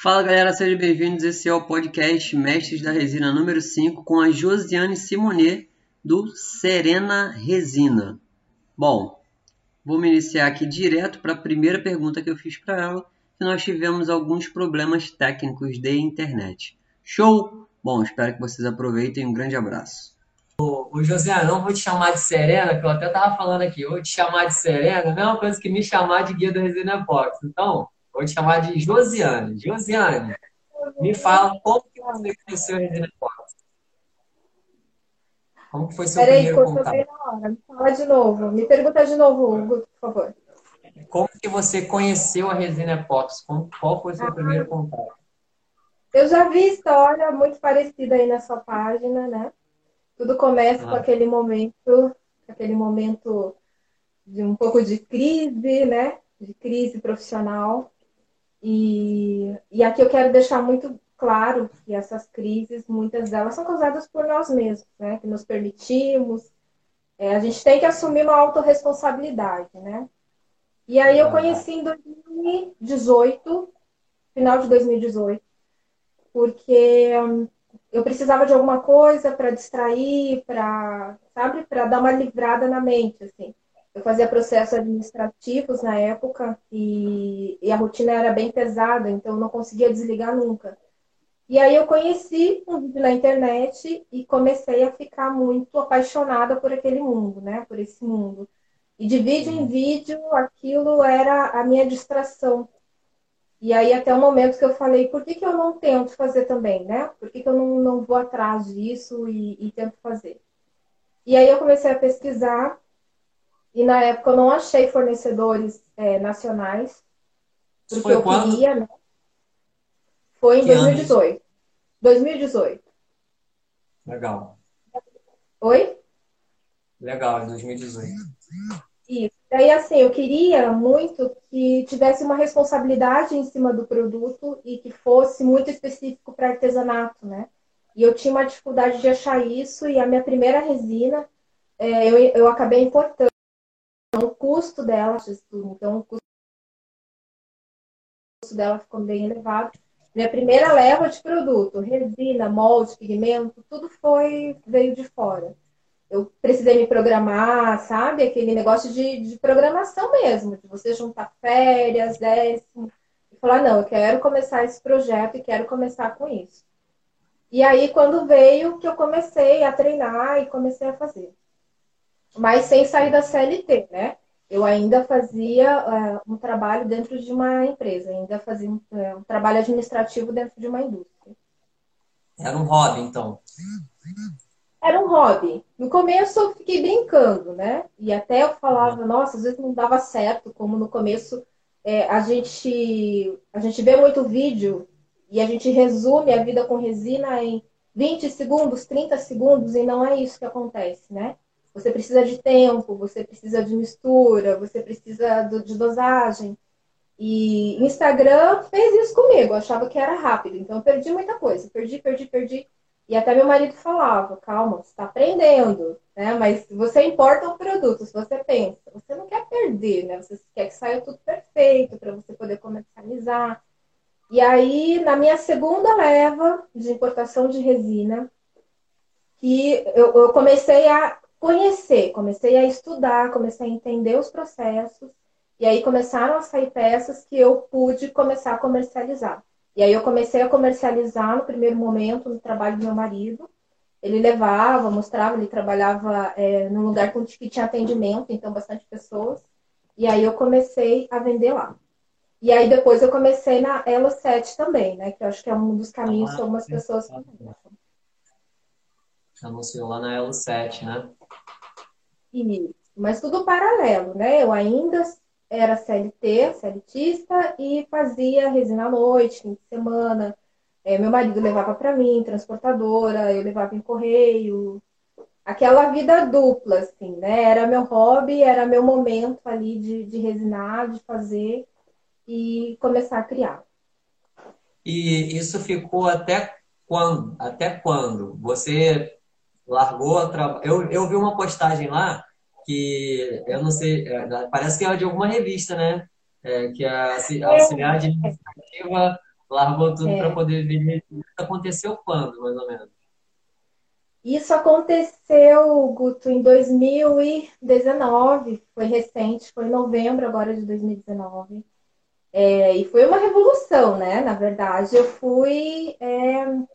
Fala galera, sejam bem-vindos. Esse é o podcast Mestres da Resina número 5 com a Josiane Simonet do Serena Resina. Bom, me iniciar aqui direto para a primeira pergunta que eu fiz para ela, que nós tivemos alguns problemas técnicos de internet. Show? Bom, espero que vocês aproveitem. Um grande abraço. O José, não vou te chamar de Serena, que eu até tava falando aqui, vou te chamar de Serena, a mesma coisa que me chamar de guia do Resina Box. Então, vou te chamar de Josiane. Josiane, me fala como que você conheceu a Resina Box? Como que foi seu Peraí, primeiro contato? na hora. Me fala de novo. Me pergunta de novo, Hugo, por favor. Como que você conheceu a Resina Epox? Como- Qual foi o seu Ah. primeiro contato? Eu já vi história muito parecida aí na sua página, né? Tudo começa com Ah. aquele momento, aquele momento de um pouco de crise, né? De crise profissional. E, e aqui eu quero deixar muito claro que essas crises, muitas delas são causadas por nós mesmos, né? Que nos permitimos. É, a gente tem que assumir uma autorresponsabilidade, né? E aí eu conheci em 2018, final de 2018, porque hum, eu precisava de alguma coisa para distrair, para, sabe, para dar uma livrada na mente, assim. Eu fazia processos administrativos na época e, e a rotina era bem pesada, então eu não conseguia desligar nunca. E aí eu conheci um vídeo na internet e comecei a ficar muito apaixonada por aquele mundo, né? Por esse mundo. E de vídeo em vídeo, aquilo era a minha distração. E aí até o momento que eu falei, por que, que eu não tento fazer também, né? Por que, que eu não, não vou atrás disso e, e tento fazer? E aí eu comecei a pesquisar e na época eu não achei fornecedores é, nacionais, porque foi eu quando? queria, né? Foi em Que ano 2018. 2018. Legal. Oi? Legal, em 2018. Isso. Daí, assim, eu queria muito que tivesse uma responsabilidade em cima do produto e que fosse muito específico para artesanato, né? E eu tinha uma dificuldade de achar isso, e a minha primeira resina, é, eu, eu acabei importando o custo dela, então o custo dela ficou bem elevado. Minha primeira leva de produto, resina, molde, pigmento, tudo foi, veio de fora eu precisei me programar, sabe? Aquele negócio de, de programação mesmo, de você juntar férias, décimo, e falar, não, eu quero começar esse projeto e quero começar com isso. E aí, quando veio, que eu comecei a treinar e comecei a fazer. Mas sem sair da CLT, né? Eu ainda fazia uh, um trabalho dentro de uma empresa, ainda fazia um, uh, um trabalho administrativo dentro de uma indústria. Era um hobby, então. era um hobby. No começo eu fiquei brincando, né? E até eu falava, nossa, às vezes não dava certo, como no começo é, a gente a gente vê muito vídeo e a gente resume a vida com resina em 20 segundos, 30 segundos, e não é isso que acontece, né? Você precisa de tempo, você precisa de mistura, você precisa de dosagem. E Instagram fez isso comigo, eu achava que era rápido, então eu perdi muita coisa, perdi, perdi, perdi. E até meu marido falava, calma, você está aprendendo, né? Mas você importa o produto, se você pensa, você não quer perder, né? Você quer que saia tudo perfeito para você poder comercializar. E aí, na minha segunda leva de importação de resina, que eu, eu comecei a conhecer, comecei a estudar, comecei a entender os processos, e aí começaram a sair peças que eu pude começar a comercializar. E aí eu comecei a comercializar no primeiro momento no trabalho do meu marido. Ele levava, mostrava, ele trabalhava é, num lugar que tinha atendimento, então bastante pessoas. E aí eu comecei a vender lá. E aí depois eu comecei na Elo 7 também, né? Que eu acho que é um dos caminhos que algumas pessoas conhecem. Anunciou lá na Elo 7, né? Isso. Mas tudo paralelo, né? Eu ainda era CLT, CLTista, e fazia resina à noite, fim de semana. É, meu marido levava para mim, transportadora, eu levava em correio. Aquela vida dupla, assim, né? Era meu hobby, era meu momento ali de, de resinar, de fazer e começar a criar. E isso ficou até quando? Até quando? Você largou a trabalho? Eu, eu vi uma postagem lá que eu não sei, parece que é de alguma revista, né? É, que a auxiliar administrativa Largou tudo é. para poder vir. Aconteceu quando, mais ou menos? Isso aconteceu, Guto, em 2019, foi recente, foi em novembro agora de 2019. É, e foi uma revolução, né? Na verdade, eu fui, é, o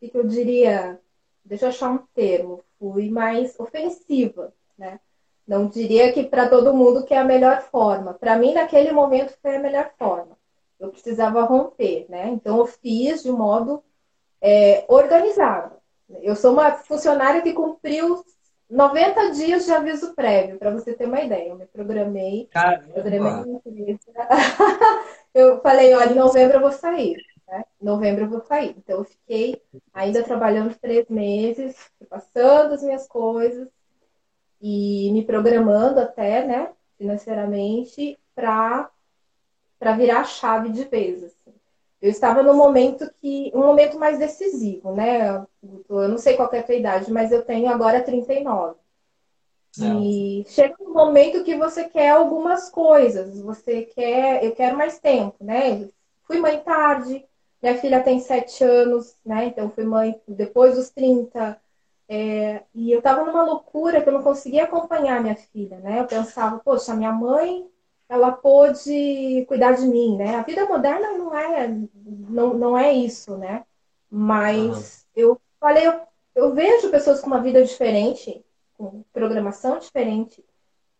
que eu diria, deixa eu achar um termo, fui mais ofensiva, né? Não diria que para todo mundo que é a melhor forma. Para mim, naquele momento, foi a melhor forma. Eu precisava romper, né? Então, eu fiz de um modo é, organizado. Eu sou uma funcionária que cumpriu 90 dias de aviso prévio, para você ter uma ideia. Eu me programei. programei eu falei, olha, em novembro eu vou sair. Né? Em novembro eu vou sair. Então eu fiquei ainda trabalhando três meses, passando as minhas coisas e me programando até, né, financeiramente, para virar a chave de vez. Assim. Eu estava no momento que. um momento mais decisivo, né? Eu não sei qual é a tua idade, mas eu tenho agora 39. É. E chega um momento que você quer algumas coisas, você quer, eu quero mais tempo, né? Fui mãe tarde, minha filha tem 7 anos, né? Então fui mãe depois dos 30. É, e eu tava numa loucura que eu não conseguia acompanhar minha filha, né? Eu pensava, poxa, minha mãe ela pôde cuidar de mim, né? A vida moderna não é, não, não é isso, né? Mas uhum. eu falei, eu, eu vejo pessoas com uma vida diferente, com programação diferente,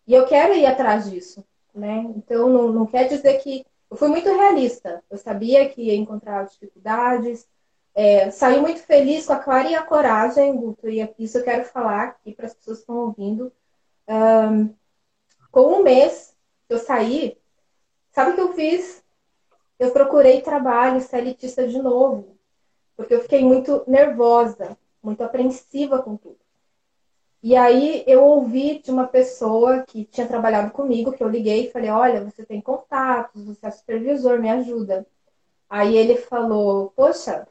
e eu quero ir atrás disso, né? Então não, não quer dizer que eu fui muito realista. Eu sabia que ia encontrar dificuldades. É, saí muito feliz com a clara e a coragem, Guto, e isso eu quero falar aqui para as pessoas que estão ouvindo. Um, com um mês eu saí, sabe o que eu fiz? Eu procurei trabalho CLTista de novo, porque eu fiquei muito nervosa, muito apreensiva com tudo. E aí eu ouvi de uma pessoa que tinha trabalhado comigo, que eu liguei e falei, olha, você tem contatos, você é supervisor, me ajuda. Aí ele falou, poxa,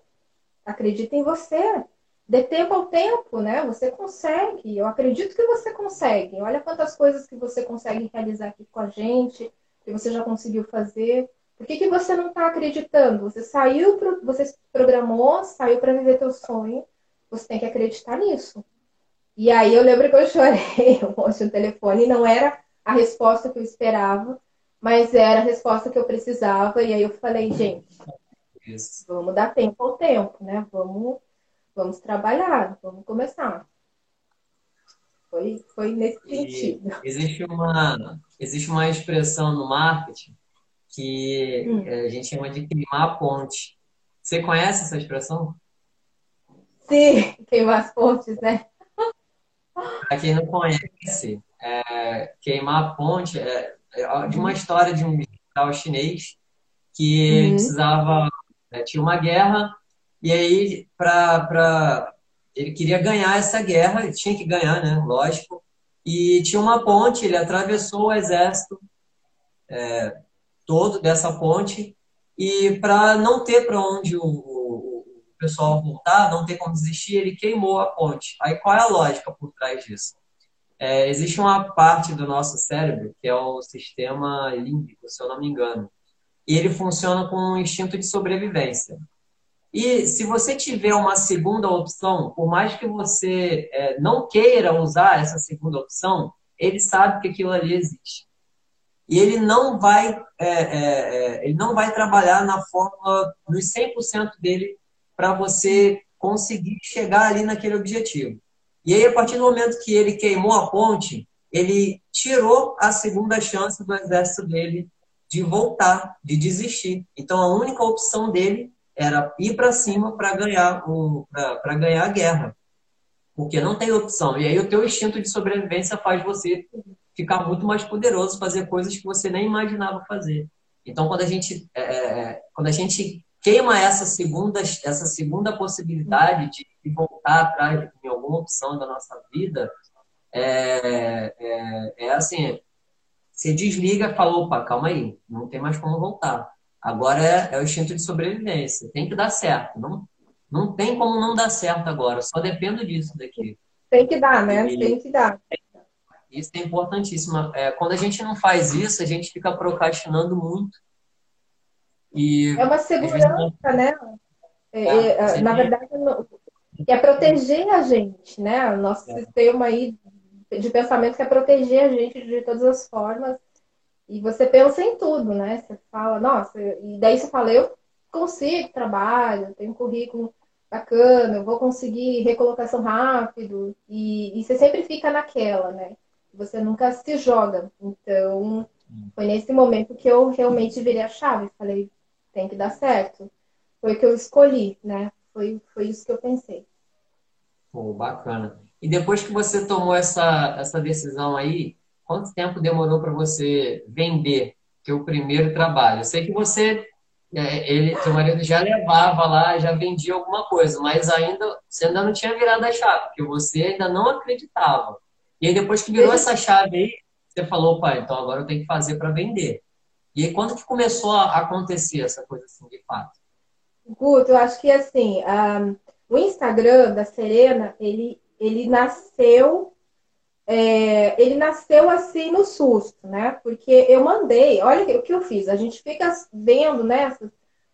acredita em você. Dê tempo ao tempo, né? Você consegue. Eu acredito que você consegue. Olha quantas coisas que você consegue realizar aqui com a gente, que você já conseguiu fazer. Por que, que você não está acreditando? Você saiu, pro, você se programou, saiu para viver teu sonho. Você tem que acreditar nisso. E aí eu lembro que eu chorei um monte no telefone. E não era a resposta que eu esperava, mas era a resposta que eu precisava. E aí eu falei, gente, Isso. vamos dar tempo ao tempo, né? Vamos vamos trabalhar, vamos começar. Foi, foi nesse sentido. existe uma, existe uma expressão no marketing que hum. a gente chama de queimar a ponte. Você conhece essa expressão? Sim, queimar as pontes, né? Para quem não conhece, é, queimar a ponte é, é, de uma história de um general chinês que uhum. precisava, é, tinha uma guerra e aí, para ele queria ganhar essa guerra, ele tinha que ganhar, né? Lógico. E tinha uma ponte, ele atravessou o exército é, todo dessa ponte. E para não ter para onde o, pessoal voltar, não ter como desistir, ele queimou a ponte. Aí qual é a lógica por trás disso? É, existe uma parte do nosso cérebro que é o sistema límbico, se eu não me engano. E ele funciona com um instinto de sobrevivência. E se você tiver uma segunda opção, por mais que você é, não queira usar essa segunda opção, ele sabe que aquilo ali existe. E ele não vai, é, é, é ele não vai trabalhar na fórmula nos 100% dele para você conseguir chegar ali naquele objetivo. E aí, a partir do momento que ele queimou a ponte, ele tirou a segunda chance do exército dele de voltar, de desistir. Então, a única opção dele era ir para cima para ganhar para ganhar a guerra. Porque não tem opção. E aí o teu instinto de sobrevivência faz você ficar muito mais poderoso, fazer coisas que você nem imaginava fazer. Então quando a gente é, é, é quando a gente queima essa segunda essa segunda possibilidade de voltar atrás de alguma opção da nossa vida, é, é, é assim, você desliga e fala, opa, calma aí, não tem mais como voltar. Agora é, é, o instinto de sobrevivência. Tem que dar certo. Não, não tem como não dar certo agora. Só dependo disso daqui. Tem que dar, né? E, tem que dar. Isso é importantíssimo. É, quando a gente não faz isso, a gente fica procrastinando muito. E, é uma segurança, né? É, é, é na verdade, é proteger a gente, né? O nosso é. sistema aí de pensamento quer proteger a gente de todas as formas. E você pensa em tudo, né? Você fala, nossa, e daí você fala, eu consigo trabalho, tenho um currículo bacana, eu vou conseguir recolocação rápido. E, e você sempre fica naquela, né? Você nunca se joga. Então, foi nesse momento que eu realmente virei a chave. Falei, tem que dar certo. Foi o que eu escolhi, né? Foi, foi isso que eu pensei. Pô, bacana. E depois que você tomou essa, essa decisão aí, quanto tempo demorou para você vender o primeiro trabalho? Eu sei que você, é, ele, seu marido já levava lá, já vendia alguma coisa, mas ainda você ainda não tinha virado a chave, porque você ainda não acreditava. E aí depois que virou essa chave aí, você falou, pai, então agora eu tenho que fazer para vender. E aí quando que começou a acontecer essa coisa assim, de fato? Guto, eu acho que assim, um, o Instagram da Serena, ele, ele nasceu é, ele nasceu assim no susto, né? Porque eu mandei, olha o que eu fiz. A gente fica vendo, né? As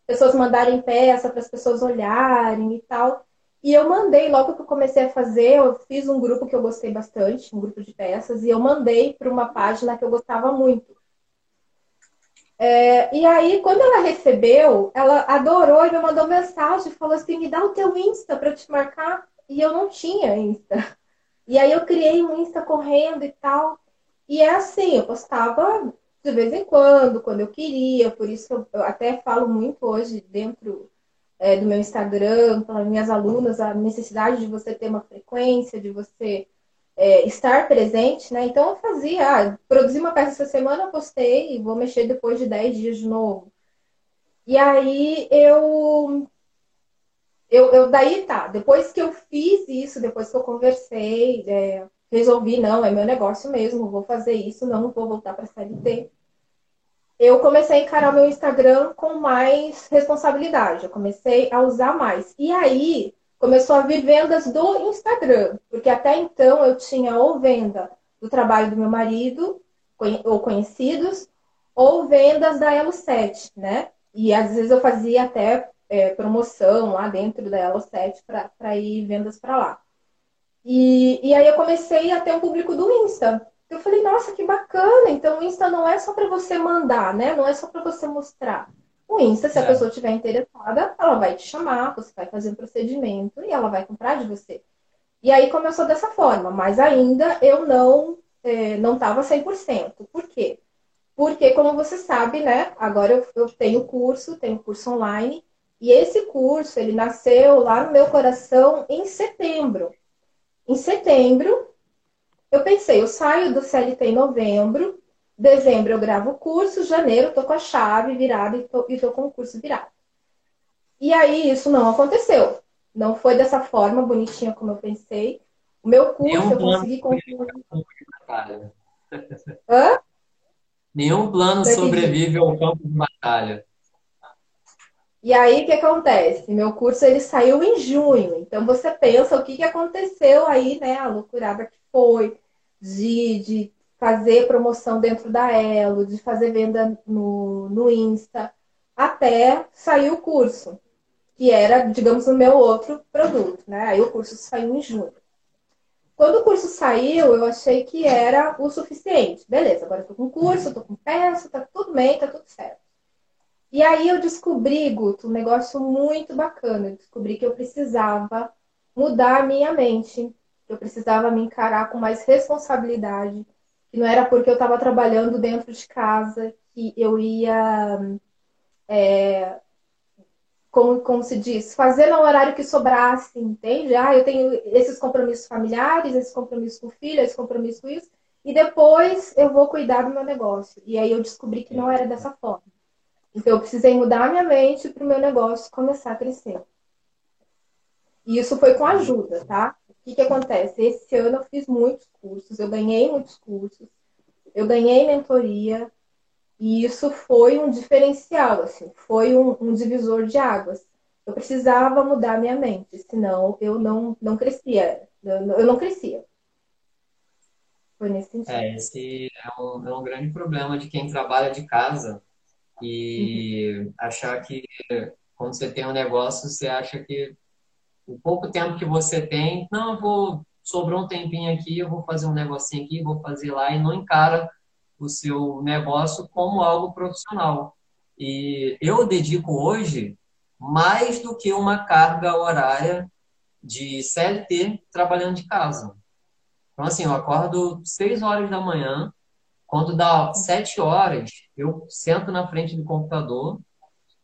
pessoas mandarem peça para as pessoas olharem e tal. E eu mandei, logo que eu comecei a fazer, eu fiz um grupo que eu gostei bastante, um grupo de peças, e eu mandei para uma página que eu gostava muito. É, e aí, quando ela recebeu, ela adorou e me mandou mensagem, falou assim: me dá o teu Insta para te marcar. E eu não tinha Insta. E aí eu criei um Insta correndo e tal. E é assim, eu postava de vez em quando, quando eu queria, por isso eu, até falo muito hoje dentro é, do meu Instagram, para minhas alunas, a necessidade de você ter uma frequência, de você é, estar presente, né? Então eu fazia, ah, produzi uma peça essa semana, postei e vou mexer depois de 10 dias de novo. E aí eu, eu, eu daí tá, depois que eu fiz isso, depois que eu conversei, é, resolvi, não, é meu negócio mesmo, vou fazer isso, não vou voltar para a CLT. Eu comecei a encarar meu Instagram com mais responsabilidade, eu comecei a usar mais. E aí começou a vir vendas do Instagram, porque até então eu tinha ou venda do trabalho do meu marido, ou conhecidos, ou vendas da Elo 7, né? E às vezes eu fazia até é, promoção lá dentro da Elo 7 para ir vendas para lá. E, e aí eu comecei a ter um público do Insta. Eu falei, nossa, que bacana! Então o Insta não é só para você mandar, né? Não é só para você mostrar. O Insta, se a é. pessoa estiver interessada, ela vai te chamar, você vai fazer um procedimento e ela vai comprar de você. E aí começou dessa forma, mas ainda eu não é, não estava 100%. Por quê? Porque, como você sabe, né? Agora eu, eu tenho curso, tenho curso online, e esse curso, ele nasceu lá no meu coração em setembro. Em setembro, eu pensei, eu saio do CLT em novembro, Dezembro eu gravo o curso, janeiro eu tô com a chave virada e tô, e tô com o curso virado. E aí isso não aconteceu. Não foi dessa forma bonitinha como eu pensei. O meu curso Nenhum eu consegui concluir. Hã? Nenhum plano sobrevive ao campo de batalha. E aí o que acontece? Meu curso ele saiu em junho. Então você pensa o que, que aconteceu aí, né? A loucurada que foi de, de fazer promoção dentro da Elo, de fazer venda no, no Insta, até sair o curso, que era, digamos, o meu outro produto, né? Aí o curso saiu em junho. Quando o curso saiu, eu achei que era o suficiente. Beleza, agora eu tô com curso, tô com peça, tá tudo bem, tá tudo certo. E aí eu descobri, Guto, um negócio muito bacana. Eu descobri que eu precisava mudar a minha mente, eu precisava me encarar com mais responsabilidade, que não era porque eu estava trabalhando dentro de casa que eu ia, é, como, como se diz, fazer no horário que sobrasse, entende? Ah, eu tenho esses compromissos familiares, esse compromisso com o filho, esse compromisso com isso, e depois eu vou cuidar do meu negócio. E aí eu descobri que não era dessa forma. Então eu precisei mudar a minha mente para o meu negócio começar a crescer. E isso foi com ajuda, tá? Que, que acontece? Esse ano eu fiz muitos cursos, eu ganhei muitos cursos, eu ganhei mentoria, e isso foi um diferencial, assim, foi um, um divisor de águas. Eu precisava mudar minha mente, senão eu não, não crescia. Eu, eu não crescia. Foi nesse sentido. É, esse é um, é um grande problema de quem trabalha de casa, e achar que quando você tem um negócio, você acha que o pouco tempo que você tem, não, eu vou, sobrou um tempinho aqui, eu vou fazer um negocinho aqui, vou fazer lá, e não encara o seu negócio como algo profissional. E eu dedico hoje mais do que uma carga horária de CLT trabalhando de casa. Então, assim, eu acordo 6 horas da manhã, quando dá 7 horas, eu sento na frente do computador,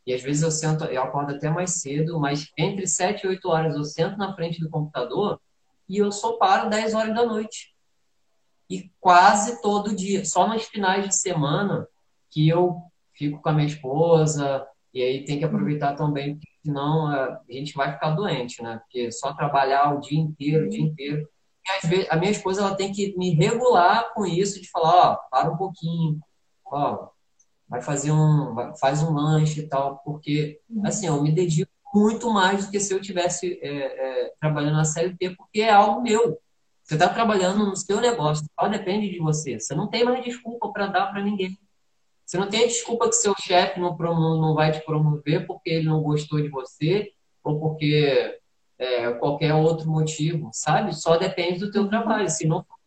e às vezes eu sento, eu acordo até mais cedo, mas entre 7 e 8 horas eu sento na frente do computador e eu só paro 10 horas da noite. E quase todo dia, só nos finais de semana que eu fico com a minha esposa, e aí tem que aproveitar também, porque senão a gente vai ficar doente, né? Porque só trabalhar o dia inteiro, o dia inteiro. E às vezes a minha esposa ela tem que me regular com isso, de falar, ó, para um pouquinho, ó, vai fazer um, faz um lanche e tal, porque assim, eu me dedico muito mais do que se eu tivesse é, é, trabalhando na CLT, porque é algo meu. Você está trabalhando no seu negócio, só depende de você. Você não tem mais desculpa para dar para ninguém. Você não tem desculpa que seu chefe não, não vai te promover porque ele não gostou de você ou porque é, qualquer outro motivo, sabe? Só depende do teu trabalho. Se não funcionar,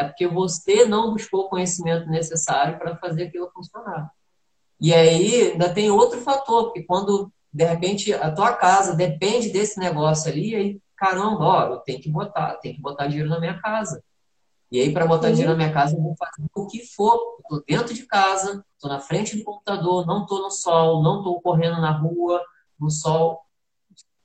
é porque você não buscou o conhecimento necessário para fazer aquilo funcionar. E aí ainda tem outro fator, porque quando de repente a tua casa depende desse negócio ali, aí caramba, ó, eu tenho que botar, tenho que botar dinheiro na minha casa. E aí, para botar dinheiro na minha casa, eu vou fazer o que for. Estou dentro de casa, estou na frente do computador, não estou no sol, não estou correndo na rua, no sol.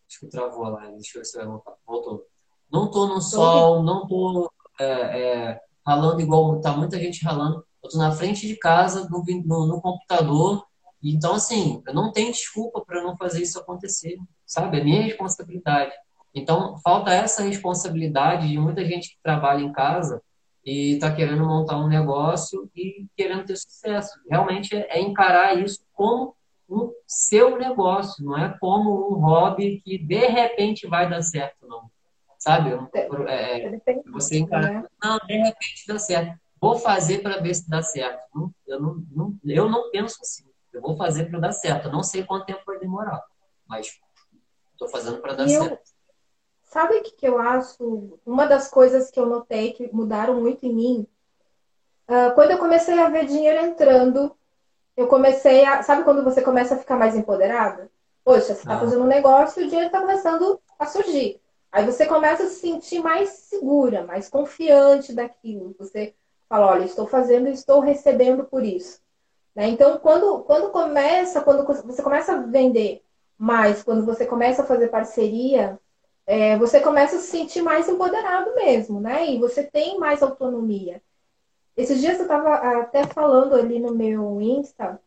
Acho que travou lá, deixa eu ver se vai voltar. Voltou. Não estou no sol, não estou é, é, ralando igual está muita gente ralando. Eu estou na frente de casa, no, no, no computador. Então, assim, eu não tenho desculpa para não fazer isso acontecer, sabe? É minha responsabilidade. Então, falta essa responsabilidade de muita gente que trabalha em casa e está querendo montar um negócio e querendo ter sucesso. Realmente é, é encarar isso como um seu negócio, não é como um hobby que de repente vai dar certo, não. Sabe? É, é, você encara, né? não, de repente dá certo. Vou fazer para ver se dá certo. Eu não, não, eu não penso assim. Eu vou fazer para dar certo. Eu não sei quanto tempo vai demorar, mas estou fazendo para dar certo. Sabe o que, que eu acho? Uma das coisas que eu notei que mudaram muito em mim, uh, quando eu comecei a ver dinheiro entrando, eu comecei a. Sabe quando você começa a ficar mais empoderada? Poxa, você está ah. fazendo um negócio e o dinheiro está começando a surgir. Aí você começa a se sentir mais segura, mais confiante daquilo. Você fala, olha, estou fazendo e estou recebendo por isso. Né? Então, quando, quando começa, quando você começa a vender mais, quando você começa a fazer parceria, é, você começa a se sentir mais empoderado mesmo, né? E você tem mais autonomia. Esses dias eu estava até falando ali no meu Insta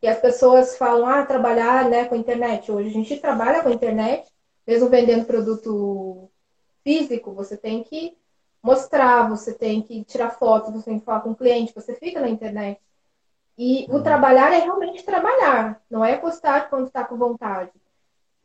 que as pessoas falam, ah, trabalhar né, com a internet. Hoje a gente trabalha com a internet, mesmo vendendo produto físico, você tem que mostrar, você tem que tirar fotos, você tem que falar com o cliente, você fica na internet. E o uhum. trabalhar é realmente trabalhar, não é postar quando está com vontade.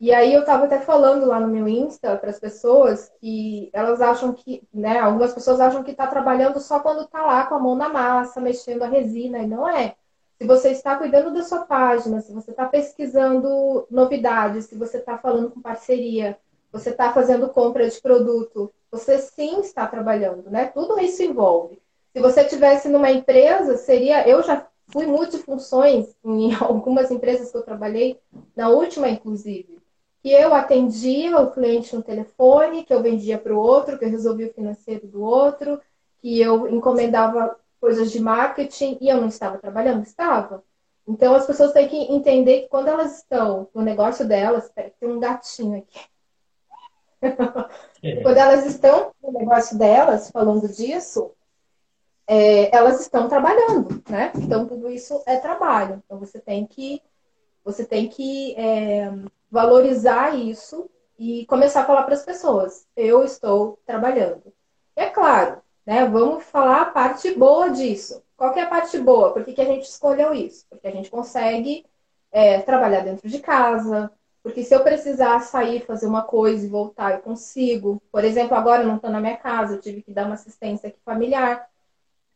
E aí eu estava até falando lá no meu Insta para as pessoas que elas acham que, né, algumas pessoas acham que está trabalhando só quando está lá com a mão na massa, mexendo a resina, e não é. Se você está cuidando da sua página, se você está pesquisando novidades, se você está falando com parceria, você está fazendo compra de produto, você sim está trabalhando, né? Tudo isso envolve. Se você tivesse numa empresa, seria. Eu já fui multifunções em algumas empresas que eu trabalhei, na última, inclusive que eu atendia o cliente no telefone, que eu vendia para o outro, que eu resolvia o financeiro do outro, que eu encomendava coisas de marketing e eu não estava trabalhando? Estava. Então as pessoas têm que entender que quando elas estão no negócio delas, tem um gatinho aqui. É. quando elas estão no negócio delas, falando disso, é, elas estão trabalhando, né? Então tudo isso é trabalho. Então você tem que você tem que é, valorizar isso e começar a falar para as pessoas: eu estou trabalhando. E é claro, né? Vamos falar a parte boa disso. Qual é a parte boa? Por que, que a gente escolheu isso? Porque a gente consegue é, trabalhar dentro de casa. Porque se eu precisar sair, fazer uma coisa e voltar, eu consigo. Por exemplo, agora eu não estou na minha casa, eu tive que dar uma assistência aqui familiar.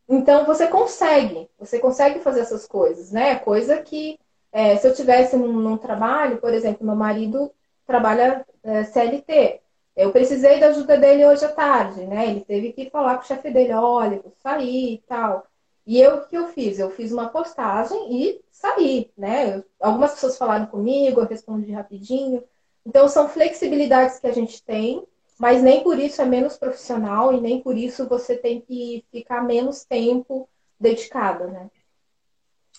Então você consegue, você consegue fazer essas coisas, né? Coisa que é, se eu tivesse num, num, trabalho, por exemplo, meu marido trabalha é, CLT. Eu precisei da ajuda dele hoje à tarde, né? Ele teve que falar com o chefe dele, olha, vou sair e tal. E eu, o que eu fiz? Eu fiz uma postagem e saí, né? Eu, algumas pessoas falaram comigo, eu respondi rapidinho. Então, são flexibilidades que a gente tem, mas nem por isso é menos profissional e nem por isso você tem que ficar menos tempo dedicado, né?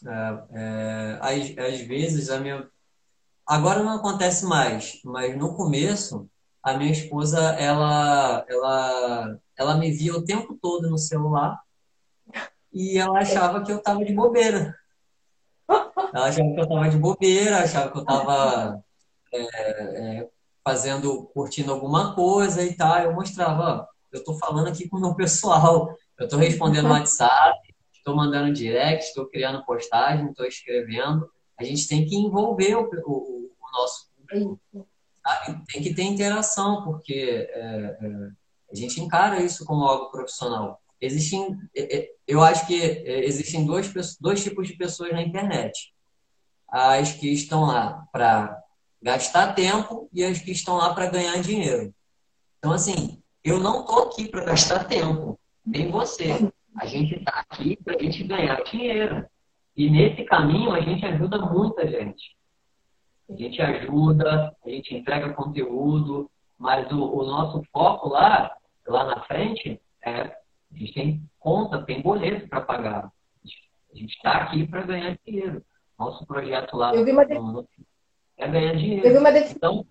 É, é, às, às vezes, a minha... agora não acontece mais, mas no começo, a minha esposa, ela, ela, ela me via o tempo todo no celular e ela achava que eu estava de bobeira. Ela achava que eu estava de bobeira, achava que eu estava é, é, fazendo, curtindo alguma coisa e tal. Eu mostrava, ó, eu estou falando aqui com o meu pessoal, eu estou respondendo no WhatsApp, estou mandando direct, estou criando postagem, estou escrevendo. A gente tem que envolver o, o, o nosso público. Tem que ter interação, porque é, é, a gente encara isso como algo profissional. Existem, é, é, eu acho que é, existem dois, dois tipos de pessoas na internet. As que estão lá para gastar tempo e as que estão lá para ganhar dinheiro. Então, assim, eu não estou aqui para gastar tempo, nem você. A gente está aqui para a gente ganhar dinheiro. E nesse caminho a gente ajuda muita gente. A gente ajuda, a gente entrega conteúdo, mas o, o nosso foco lá, lá na frente, é a gente tem conta, tem boleto para pagar. A gente está aqui para ganhar dinheiro. Nosso projeto lá eu vi uma no, é ganhar dinheiro. Eu vi uma definição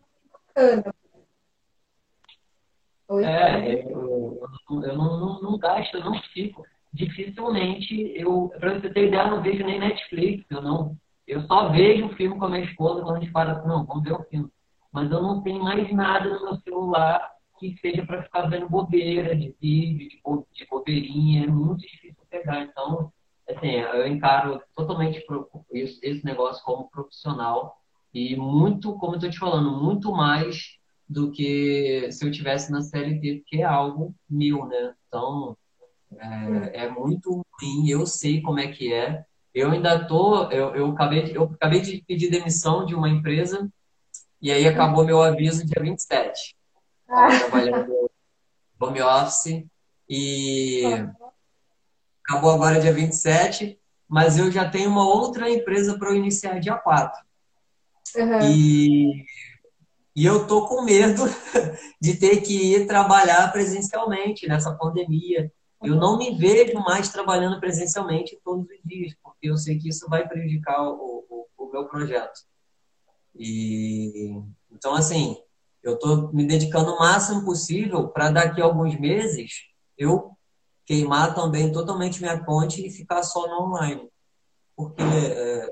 então, é, eu, eu, eu não, não, não, gasto, eu não fico. Dificilmente, eu, para você ter ideia, eu não vejo nem Netflix, eu não. Eu só vejo o filme com a minha esposa quando a gente para, não, vamos ver o filme. Mas eu não tenho mais nada no meu celular que seja para ficar vendo bobeira de vídeo, de bobeirinha, é muito difícil pegar. Então, assim, eu encaro totalmente esse negócio como profissional e muito, como eu estou te falando, muito mais do que se eu tivesse na CLT, porque é algo meu, né? Então, é, é, muito ruim, eu sei como é que é. Eu ainda tô, eu, eu, acabei, de, eu acabei de pedir demissão de uma empresa e aí acabou meu aviso dia 27. Estava trabalhando home office e acabou agora dia 27, mas eu já tenho uma outra empresa para eu iniciar dia 4. Uhum. E, e eu tô com medo de ter que ir trabalhar presencialmente nessa pandemia. Eu não me vejo mais trabalhando presencialmente todos os dias, eu sei que isso vai prejudicar o, o, o meu projeto. E então, assim, eu estou me dedicando o máximo possível para daqui a alguns meses eu queimar também totalmente minha conta e ficar só no online. Porque é,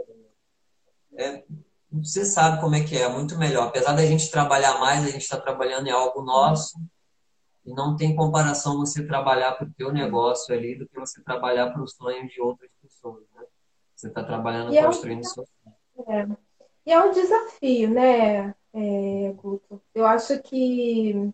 é, você sabe como é que é, é muito melhor. Apesar da gente trabalhar mais, a gente está trabalhando em algo nosso. E não tem comparação você trabalhar para o teu negócio ali do que você trabalhar para os sonhos de outras? Você está trabalhando, e construindo é um... seu É. E é um desafio, né, é, Guto? Eu acho que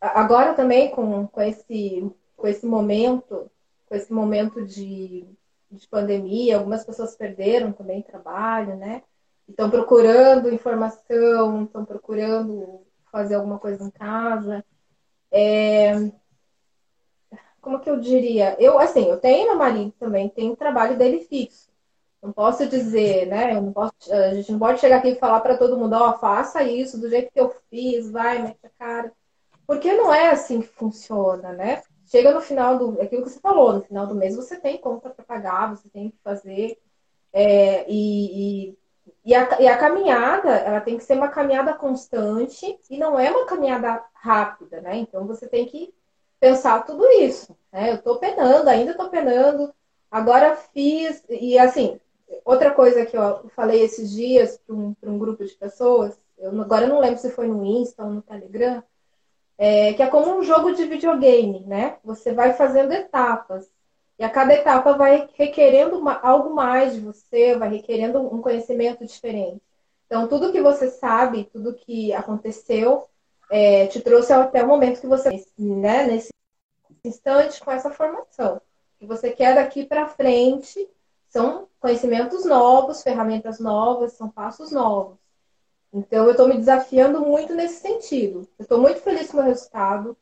agora também com, com, esse, com esse momento, com esse momento de, de pandemia, algumas pessoas perderam também trabalho, né? Estão procurando informação, estão procurando fazer alguma coisa em casa. É... Como que eu diria? Eu, assim, eu tenho meu marido também, tem o trabalho dele fixo. Não posso dizer, né? Eu não posso, a gente não pode chegar aqui e falar para todo mundo, ó, oh, faça isso do jeito que eu fiz, vai, mete a cara. Porque não é assim que funciona, né? Chega no final do. Aquilo que você falou, no final do mês você tem conta para pagar, você tem que fazer. É, e, e, e, a, e a caminhada, ela tem que ser uma caminhada constante e não é uma caminhada rápida, né? Então você tem que pensar tudo isso. Né? Eu tô penando, ainda tô penando. Agora fiz. E assim, Outra coisa que eu falei esses dias para um, um, grupo de pessoas, eu, agora eu não lembro se foi no Insta ou no Telegram, é, que é como um jogo de videogame, né? Você vai fazendo etapas. E a cada etapa vai requerendo uma, algo mais de você, vai requerendo um conhecimento diferente. Então, tudo que você sabe, tudo que aconteceu, é, te trouxe até o momento que você, né, nesse instante, com essa formação. que você quer daqui para frente são conhecimentos novos, ferramentas novas, são passos novos. Então, eu estou me desafiando muito nesse sentido. Eu estou muito feliz com o meu resultado,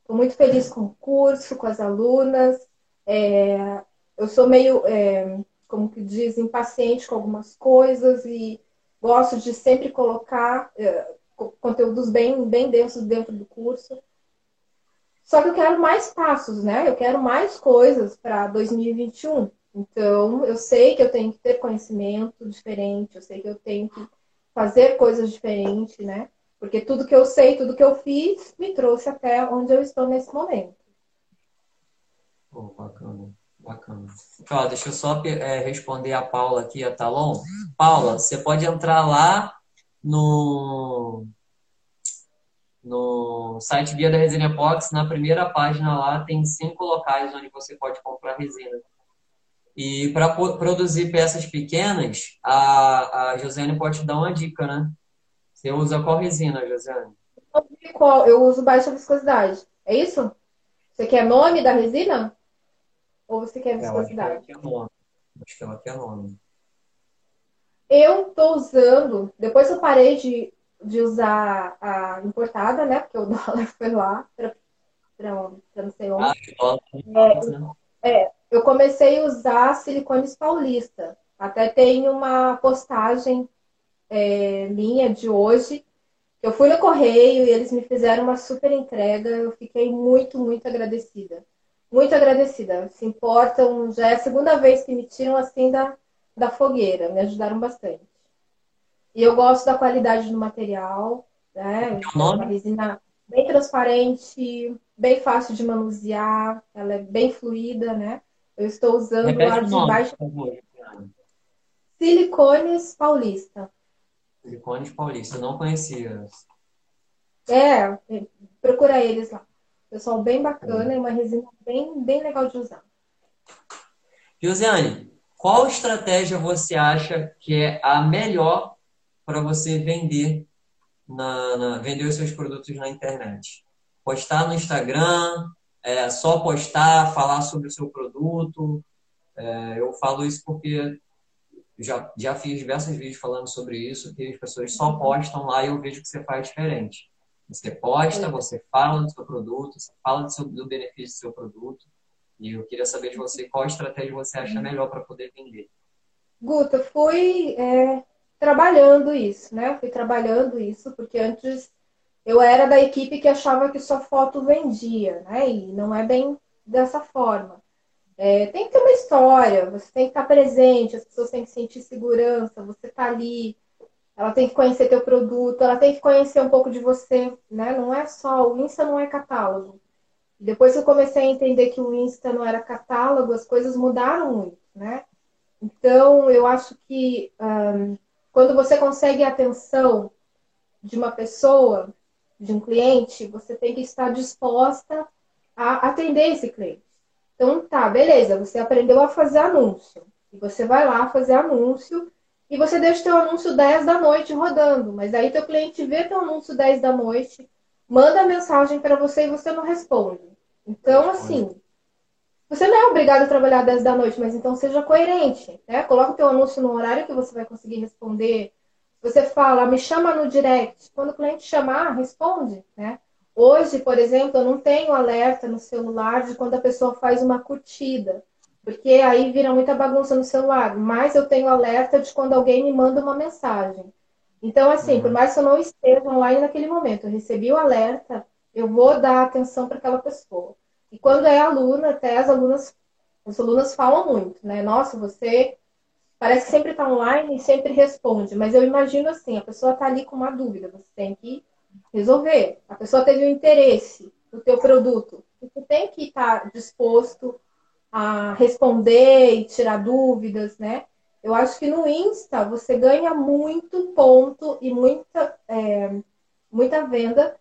estou muito feliz com o curso, com as alunas. É, eu sou meio, é, como que diz, impaciente com algumas coisas e gosto de sempre colocar é, conteúdos bem, bem densos dentro do curso. Só que eu quero mais passos, né? Eu quero mais coisas para 2021. Então, eu sei que eu tenho que ter conhecimento diferente, eu sei que eu tenho que fazer coisas diferentes, né? Porque tudo que eu sei, tudo que eu fiz, me trouxe até onde eu estou nesse momento. Oh, bacana, bacana. Ó, deixa eu só é, responder a Paula aqui, a Talon. Paula, você pode entrar lá no, no site Guia da Resina Epox, na primeira página lá tem cinco locais onde você pode comprar resina. E para produzir peças pequenas, a, a Josiane pode te dar uma dica, né? Você usa qual resina, Josiane? Eu uso baixa viscosidade. É isso? Você quer nome da resina? Ou você quer viscosidade? É, acho que ela quer nome. Acho que ela quer nome. Eu tô usando, depois eu parei de, de usar a importada, né? Porque o dólar foi lá para não sei onde. Ah, é, é, eu comecei a usar silicones paulista. Até tem uma postagem é, minha de hoje. Eu fui no correio e eles me fizeram uma super entrega. Eu fiquei muito, muito agradecida. Muito agradecida. Se importam, já é a segunda vez que me tiram assim da, da fogueira. Me ajudaram bastante. E eu gosto da qualidade do material. Né? É uma resina bem transparente, bem fácil de manusear, ela é bem fluida, né? Eu estou usando Repete a de nome, baixo. Silicones Paulista. Silicones Paulista, não conhecia. É, procura eles lá. Pessoal bem bacana e uma resina bem, bem legal de usar. Josiane, qual estratégia você acha que é a melhor para você vender na, na, vender os seus produtos na internet? Postar no Instagram, é, só postar, falar sobre o seu produto. É, eu falo isso porque já, já fiz diversos vídeos falando sobre isso, que as pessoas só postam lá e eu vejo que você faz diferente. Você posta, você fala do seu produto, você fala do, seu, do benefício do seu produto. E eu queria saber de você qual estratégia você acha melhor para poder vender. Guta, fui é, trabalhando isso, né? Fui trabalhando isso, porque antes eu era da equipe que achava que só foto vendia, né? E não é bem dessa forma. É, tem que ter uma história, você tem que estar presente, as pessoas têm que sentir segurança, você tá ali, ela tem que conhecer teu produto, ela tem que conhecer um pouco de você, né? Não é só, o Insta não é catálogo. Depois que eu comecei a entender que o Insta não era catálogo, as coisas mudaram muito, né? Então, eu acho que um, quando você consegue a atenção de uma pessoa, de um cliente, você tem que estar disposta a atender esse cliente. Então, tá, beleza, você aprendeu a fazer anúncio. E você vai lá fazer anúncio e você deixa o teu anúncio 10 da noite rodando. Mas aí teu cliente vê teu anúncio 10 da noite, manda mensagem para você e você não responde. Então, assim, você não é obrigado a trabalhar 10 da noite, mas então seja coerente, né? Coloca o teu anúncio no horário que você vai conseguir responder, você fala, me chama no direct. Quando o cliente chamar, responde, né? Hoje, por exemplo, eu não tenho alerta no celular de quando a pessoa faz uma curtida, porque aí vira muita bagunça no celular. Mas eu tenho alerta de quando alguém me manda uma mensagem. Então, assim, por mais que eu não esteja online naquele momento, eu recebi o alerta, eu vou dar atenção para aquela pessoa. E quando é aluna, até as alunas, as alunas falam muito, né? Nossa, você parece que sempre está online e sempre responde, mas eu imagino assim, a pessoa está ali com uma dúvida, você tem que resolver. A pessoa teve um interesse no teu produto, você tem que estar tá disposto a responder e tirar dúvidas, né? Eu acho que no Insta você ganha muito ponto e muita, é, muita venda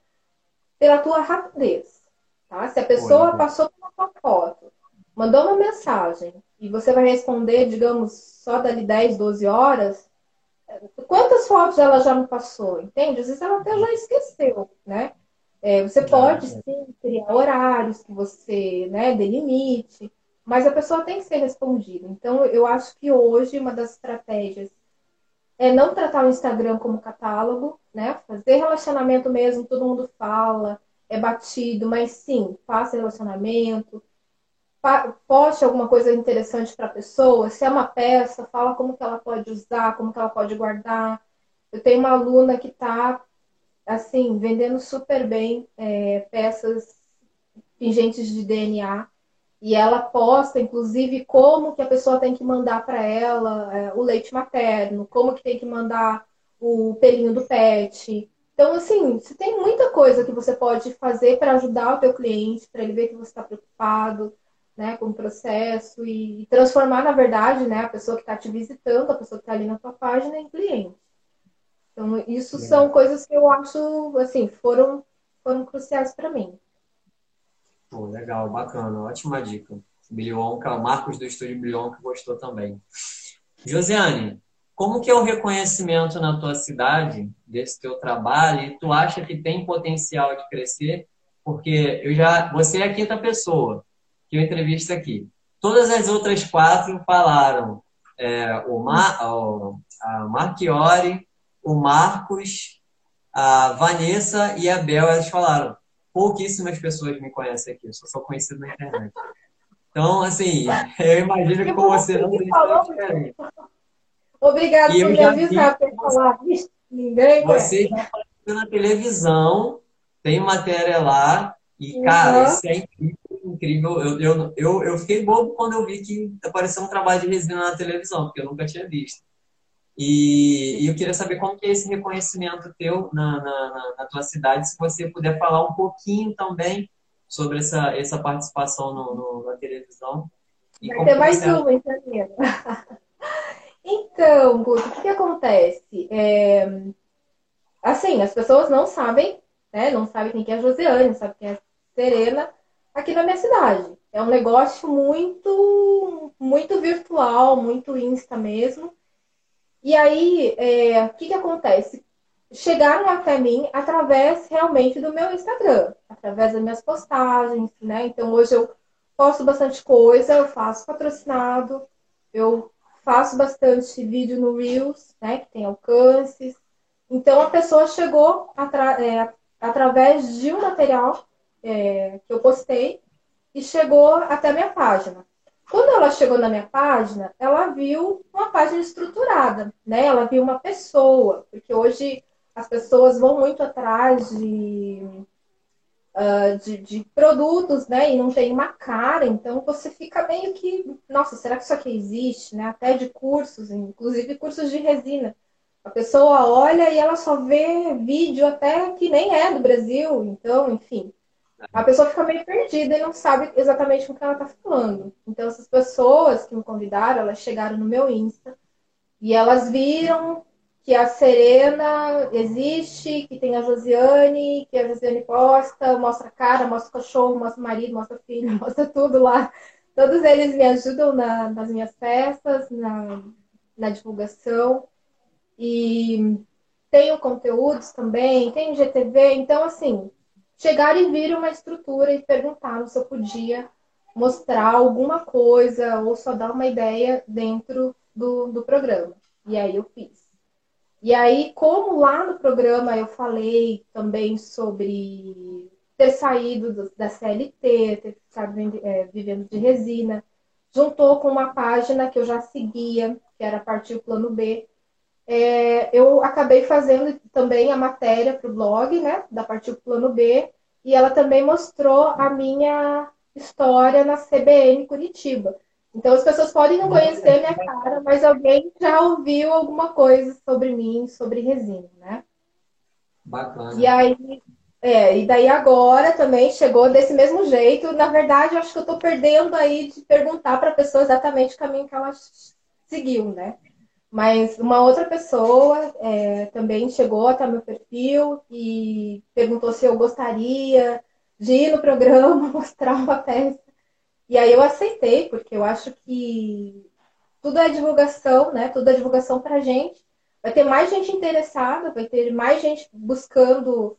pela tua rapidez. Tá? Se a pessoa passou por uma foto, mandou uma mensagem e você vai responder, digamos, só dali 10, 12 horas, quantas fotos ela já não passou, entende? Às vezes ela até já esqueceu, né? É, você pode sim criar horários que você né, delimite, mas a pessoa tem que ser respondida. Então, eu acho que hoje uma das estratégias é não tratar o Instagram como catálogo, né? Fazer relacionamento mesmo, todo mundo fala, é batido, mas sim, faça relacionamento, poste alguma coisa interessante para a pessoa. Se é uma peça, fala como que ela pode usar, como que ela pode guardar. Eu tenho uma aluna que está assim vendendo super bem é, peças pingentes de DNA e ela posta, inclusive, como que a pessoa tem que mandar para ela é, o leite materno, como que tem que mandar o pelinho do pet. Então, assim, você tem muita coisa que você pode fazer para ajudar o teu cliente, para ele ver que você está preocupado né, com o processo e transformar, na verdade, né, a pessoa que está te visitando, a pessoa que está ali na tua página em cliente. Então, isso são coisas que eu acho, assim, foram, foram cruciais para mim. Pô, legal, bacana, ótima dica. Bilionca, Marcos do Estúdio Bilionca gostou também. Josiane, como que é o reconhecimento na tua cidade desse teu trabalho e tu acha que tem potencial de crescer? Porque eu já, você é a quinta pessoa que eu entrevisto aqui. Todas as outras quatro falaram é, o, Mar, o a Marchiori, o Marcos, a Vanessa e a Bel, elas falaram pouquíssimas pessoas me conhecem aqui, eu sou só conhecido na internet. Então, assim, eu imagino que com você não diferente. Obrigada por me avisar, por falar. Ninguém Você já apareceu na televisão, tem matéria lá, e, cara, uhum. isso é incrível. incrível. Eu, eu, eu, eu fiquei bobo quando eu vi que apareceu um trabalho de resina na televisão, porque eu nunca tinha visto. E, e, eu queria saber como que é esse reconhecimento teu na, na, na, tua cidade, se você puder falar um pouquinho também sobre essa, essa participação no, no na televisão. Vai ter mais você... uma, então. então, Guto, o que, que acontece? É... Assim, as pessoas não sabem, né? Não sabem quem é a Josiane, não sabem quem é a Serena aqui na minha cidade. É um negócio muito, muito virtual, muito insta mesmo. E aí, é, o que, que acontece? Chegaram até mim através realmente do meu Instagram, através das minhas postagens, né? Então hoje eu posto bastante coisa, eu faço patrocinado, eu faço bastante vídeo no Reels, né? Que tem alcances. Então a pessoa chegou atra é, através de um material é, que eu postei e chegou até a minha página. Quando ela chegou na minha página, ela viu uma página estruturada, né? Ela viu uma pessoa, porque hoje as pessoas vão muito atrás de, uh, de, de, produtos, né? E não tem uma cara, então você fica meio que, nossa, será que isso aqui existe, né? Até de cursos, inclusive cursos de resina. A pessoa olha e ela só vê vídeo até que nem é do Brasil, então, enfim a pessoa fica meio perdida e não sabe exatamente o que ela está falando. Então, essas pessoas que me convidaram, elas chegaram no meu Insta e elas viram que a Serena existe, que tem a Josiane, que a Josiane posta, mostra cara, mostra cachorro, mostra marido, mostra filho, mostra tudo lá. Todos eles me ajudam na, nas minhas peças, na, na divulgação. E tenho conteúdos também, tenho GTV, então assim, chegar e vir uma estrutura e perguntar se eu podia mostrar alguma coisa ou só dar uma ideia dentro do, do programa. E aí eu fiz. E aí, como lá no programa eu falei também sobre ter saído da CLT, ter ficado é, vivendo de resina, juntou com uma página que eu já seguia, que era Partiu Plano B. É, eu acabei fazendo também a matéria para o blog, né, da Partiu Plano B, e ela também mostrou a minha história na CBN Curitiba. Então as pessoas podem não conhecer minha cara, mas alguém já ouviu alguma coisa sobre mim, sobre resina, né? Bacana. E aí, é, e daí agora também chegou desse mesmo jeito. Na verdade, eu acho que eu estou perdendo aí de perguntar para a pessoa exatamente o caminho que ela seguiu, né? Mas uma outra pessoa é, também chegou até meu perfil e perguntou se eu gostaria de ir no programa mostrar uma peça. E aí eu aceitei, porque eu acho que tudo é divulgação, né? Tudo é divulgação pra gente. Vai ter mais gente interessada, vai ter mais gente buscando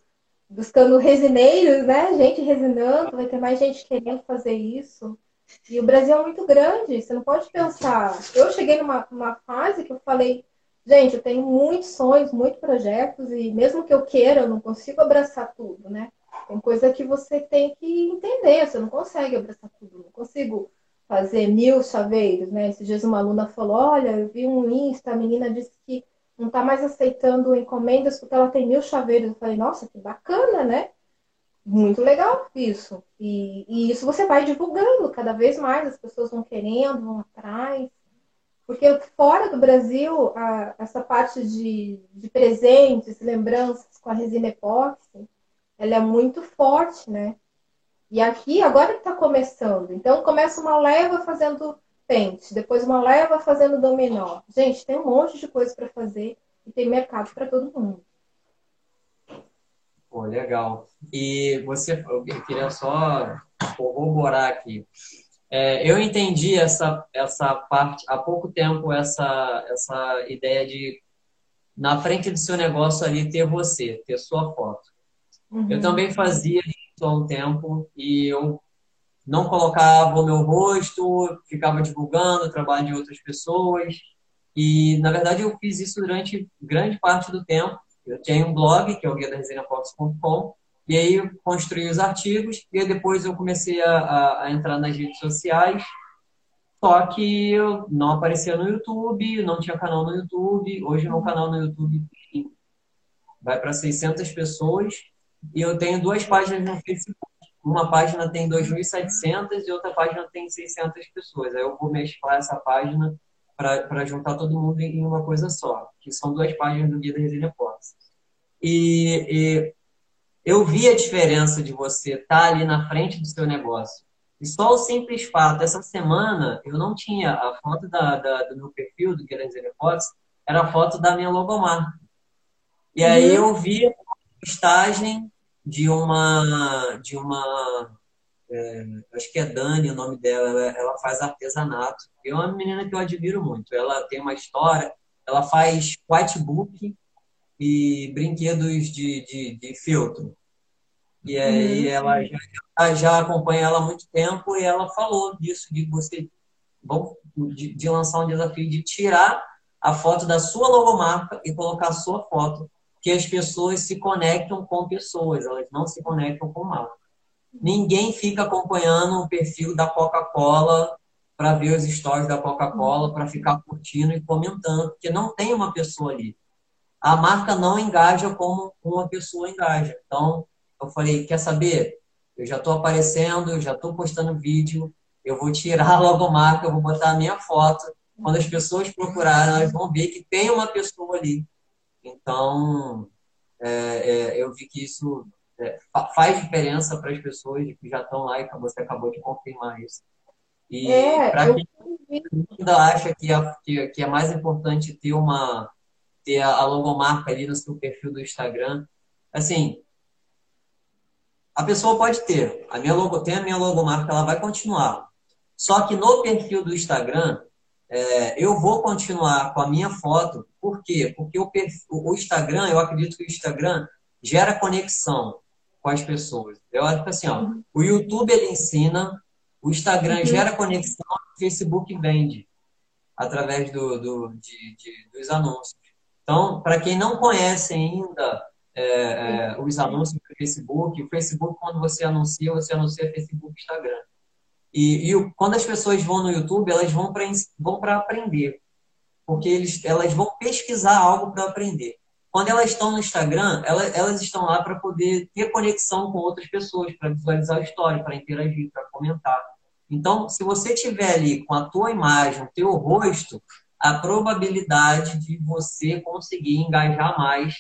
buscando resineiros, né? Gente resinando, vai ter mais gente querendo fazer isso. E o Brasil é muito grande, você não pode pensar. Eu cheguei numa, fase que eu falei, gente, eu tenho muitos sonhos, muitos projetos, e mesmo que eu queira, eu não consigo abraçar tudo, né? Tem coisa que você tem que entender, você não consegue abraçar tudo, não consigo fazer mil chaveiros, né? Esses dias uma aluna falou, olha, eu vi um Insta, a menina disse que não está mais aceitando encomendas porque ela tem mil chaveiros. Eu falei, nossa, que bacana, né? Muito legal isso. E, e isso você vai divulgando cada vez mais, as pessoas vão querendo, vão atrás. Porque fora do Brasil, a, essa parte de, de presentes, lembranças com a resina epóxi, ela é muito forte, né? E aqui agora está começando. Então começa uma leva fazendo pente, depois uma leva fazendo dominó. Gente, tem um monte de coisa para fazer e tem mercado para todo mundo. Pô, legal. E você, eu queria só corroborar aqui. É, eu entendi essa, essa parte há pouco tempo, essa, essa ideia de na frente do seu negócio ali ter você, ter sua foto. Uhum. Eu também fazia isso há um tempo e eu não colocava o meu rosto, ficava divulgando o trabalho de outras pessoas. E, na verdade, eu fiz isso durante grande parte do tempo. Eu tinha um blog, que é o guia da resenhafox.com, e aí eu construí os artigos, e depois eu comecei a, a, a, entrar nas redes sociais, só que eu não aparecia no YouTube, não tinha canal no YouTube. Hoje, meu canal no YouTube vai para 600 pessoas, e eu tenho duas páginas no Facebook uma página tem 2.700 e outra página tem 600 pessoas. Aí eu vou mesclar essa página para juntar todo mundo em uma coisa só, que são duas páginas do Guia da Resília Force. E, e, eu vi a diferença de você estar tá ali na frente do seu negócio. E só o simples fato, essa semana eu não tinha a foto da, da do meu perfil do Guia da Resília Force, era a foto da minha logomarca. E aí uhum. eu vi a postagem de uma de uma é, acho que é Dani o nome dela ela, ela, faz artesanato é uma menina que eu admiro muito ela tem uma história ela faz whitebook e brinquedos de, de, de filtro e aí uhum. ela já, já acompanha ela há muito tempo e ela falou disso de você bom de, de lançar um desafio de tirar a foto da sua logomarca e colocar a sua foto que as pessoas se conectam com pessoas, elas não se conectam com marca. Ninguém fica acompanhando o perfil da Coca-Cola para ver os stories da Coca-Cola, para ficar curtindo e comentando, porque não tem uma pessoa ali. A marca não engaja como uma pessoa engaja. Então, eu falei, quer saber? Eu já estou aparecendo, eu já estou postando vídeo, eu vou tirar logo a marca, eu vou botar a minha foto. Quando as pessoas procurarem, elas vão ver que tem uma pessoa ali então, é, é, eu vi que isso é, faz diferença para as pessoas que já estão lá e você acabou de confirmar isso. E é, para quem ainda acha que é, que, que, é mais importante ter uma ter a logomarca ali no seu perfil do Instagram, assim, a pessoa pode ter. A minha logo tem a minha logomarca, ela vai continuar. Só que no perfil do Instagram, é, eu vou continuar com a minha foto, por quê? Porque o, o Instagram, eu acredito que o Instagram gera conexão com as pessoas. Eu acho que assim, ó, uhum. o YouTube ele ensina, o Instagram uhum. gera conexão, o Facebook vende através do, do de, de, dos anúncios. Então, para quem não conhece ainda é, é, os anúncios do Facebook, o Facebook, quando você anuncia, você anuncia Facebook e Instagram. E, e quando as pessoas vão no YouTube, elas vão para vão aprender. Porque eles, elas vão pesquisar algo para aprender. Quando elas estão no Instagram, elas, elas estão lá para poder ter conexão com outras pessoas, para visualizar a história, para interagir, para comentar. Então, se você tiver ali com a tua imagem, o teu rosto, a probabilidade de você conseguir engajar mais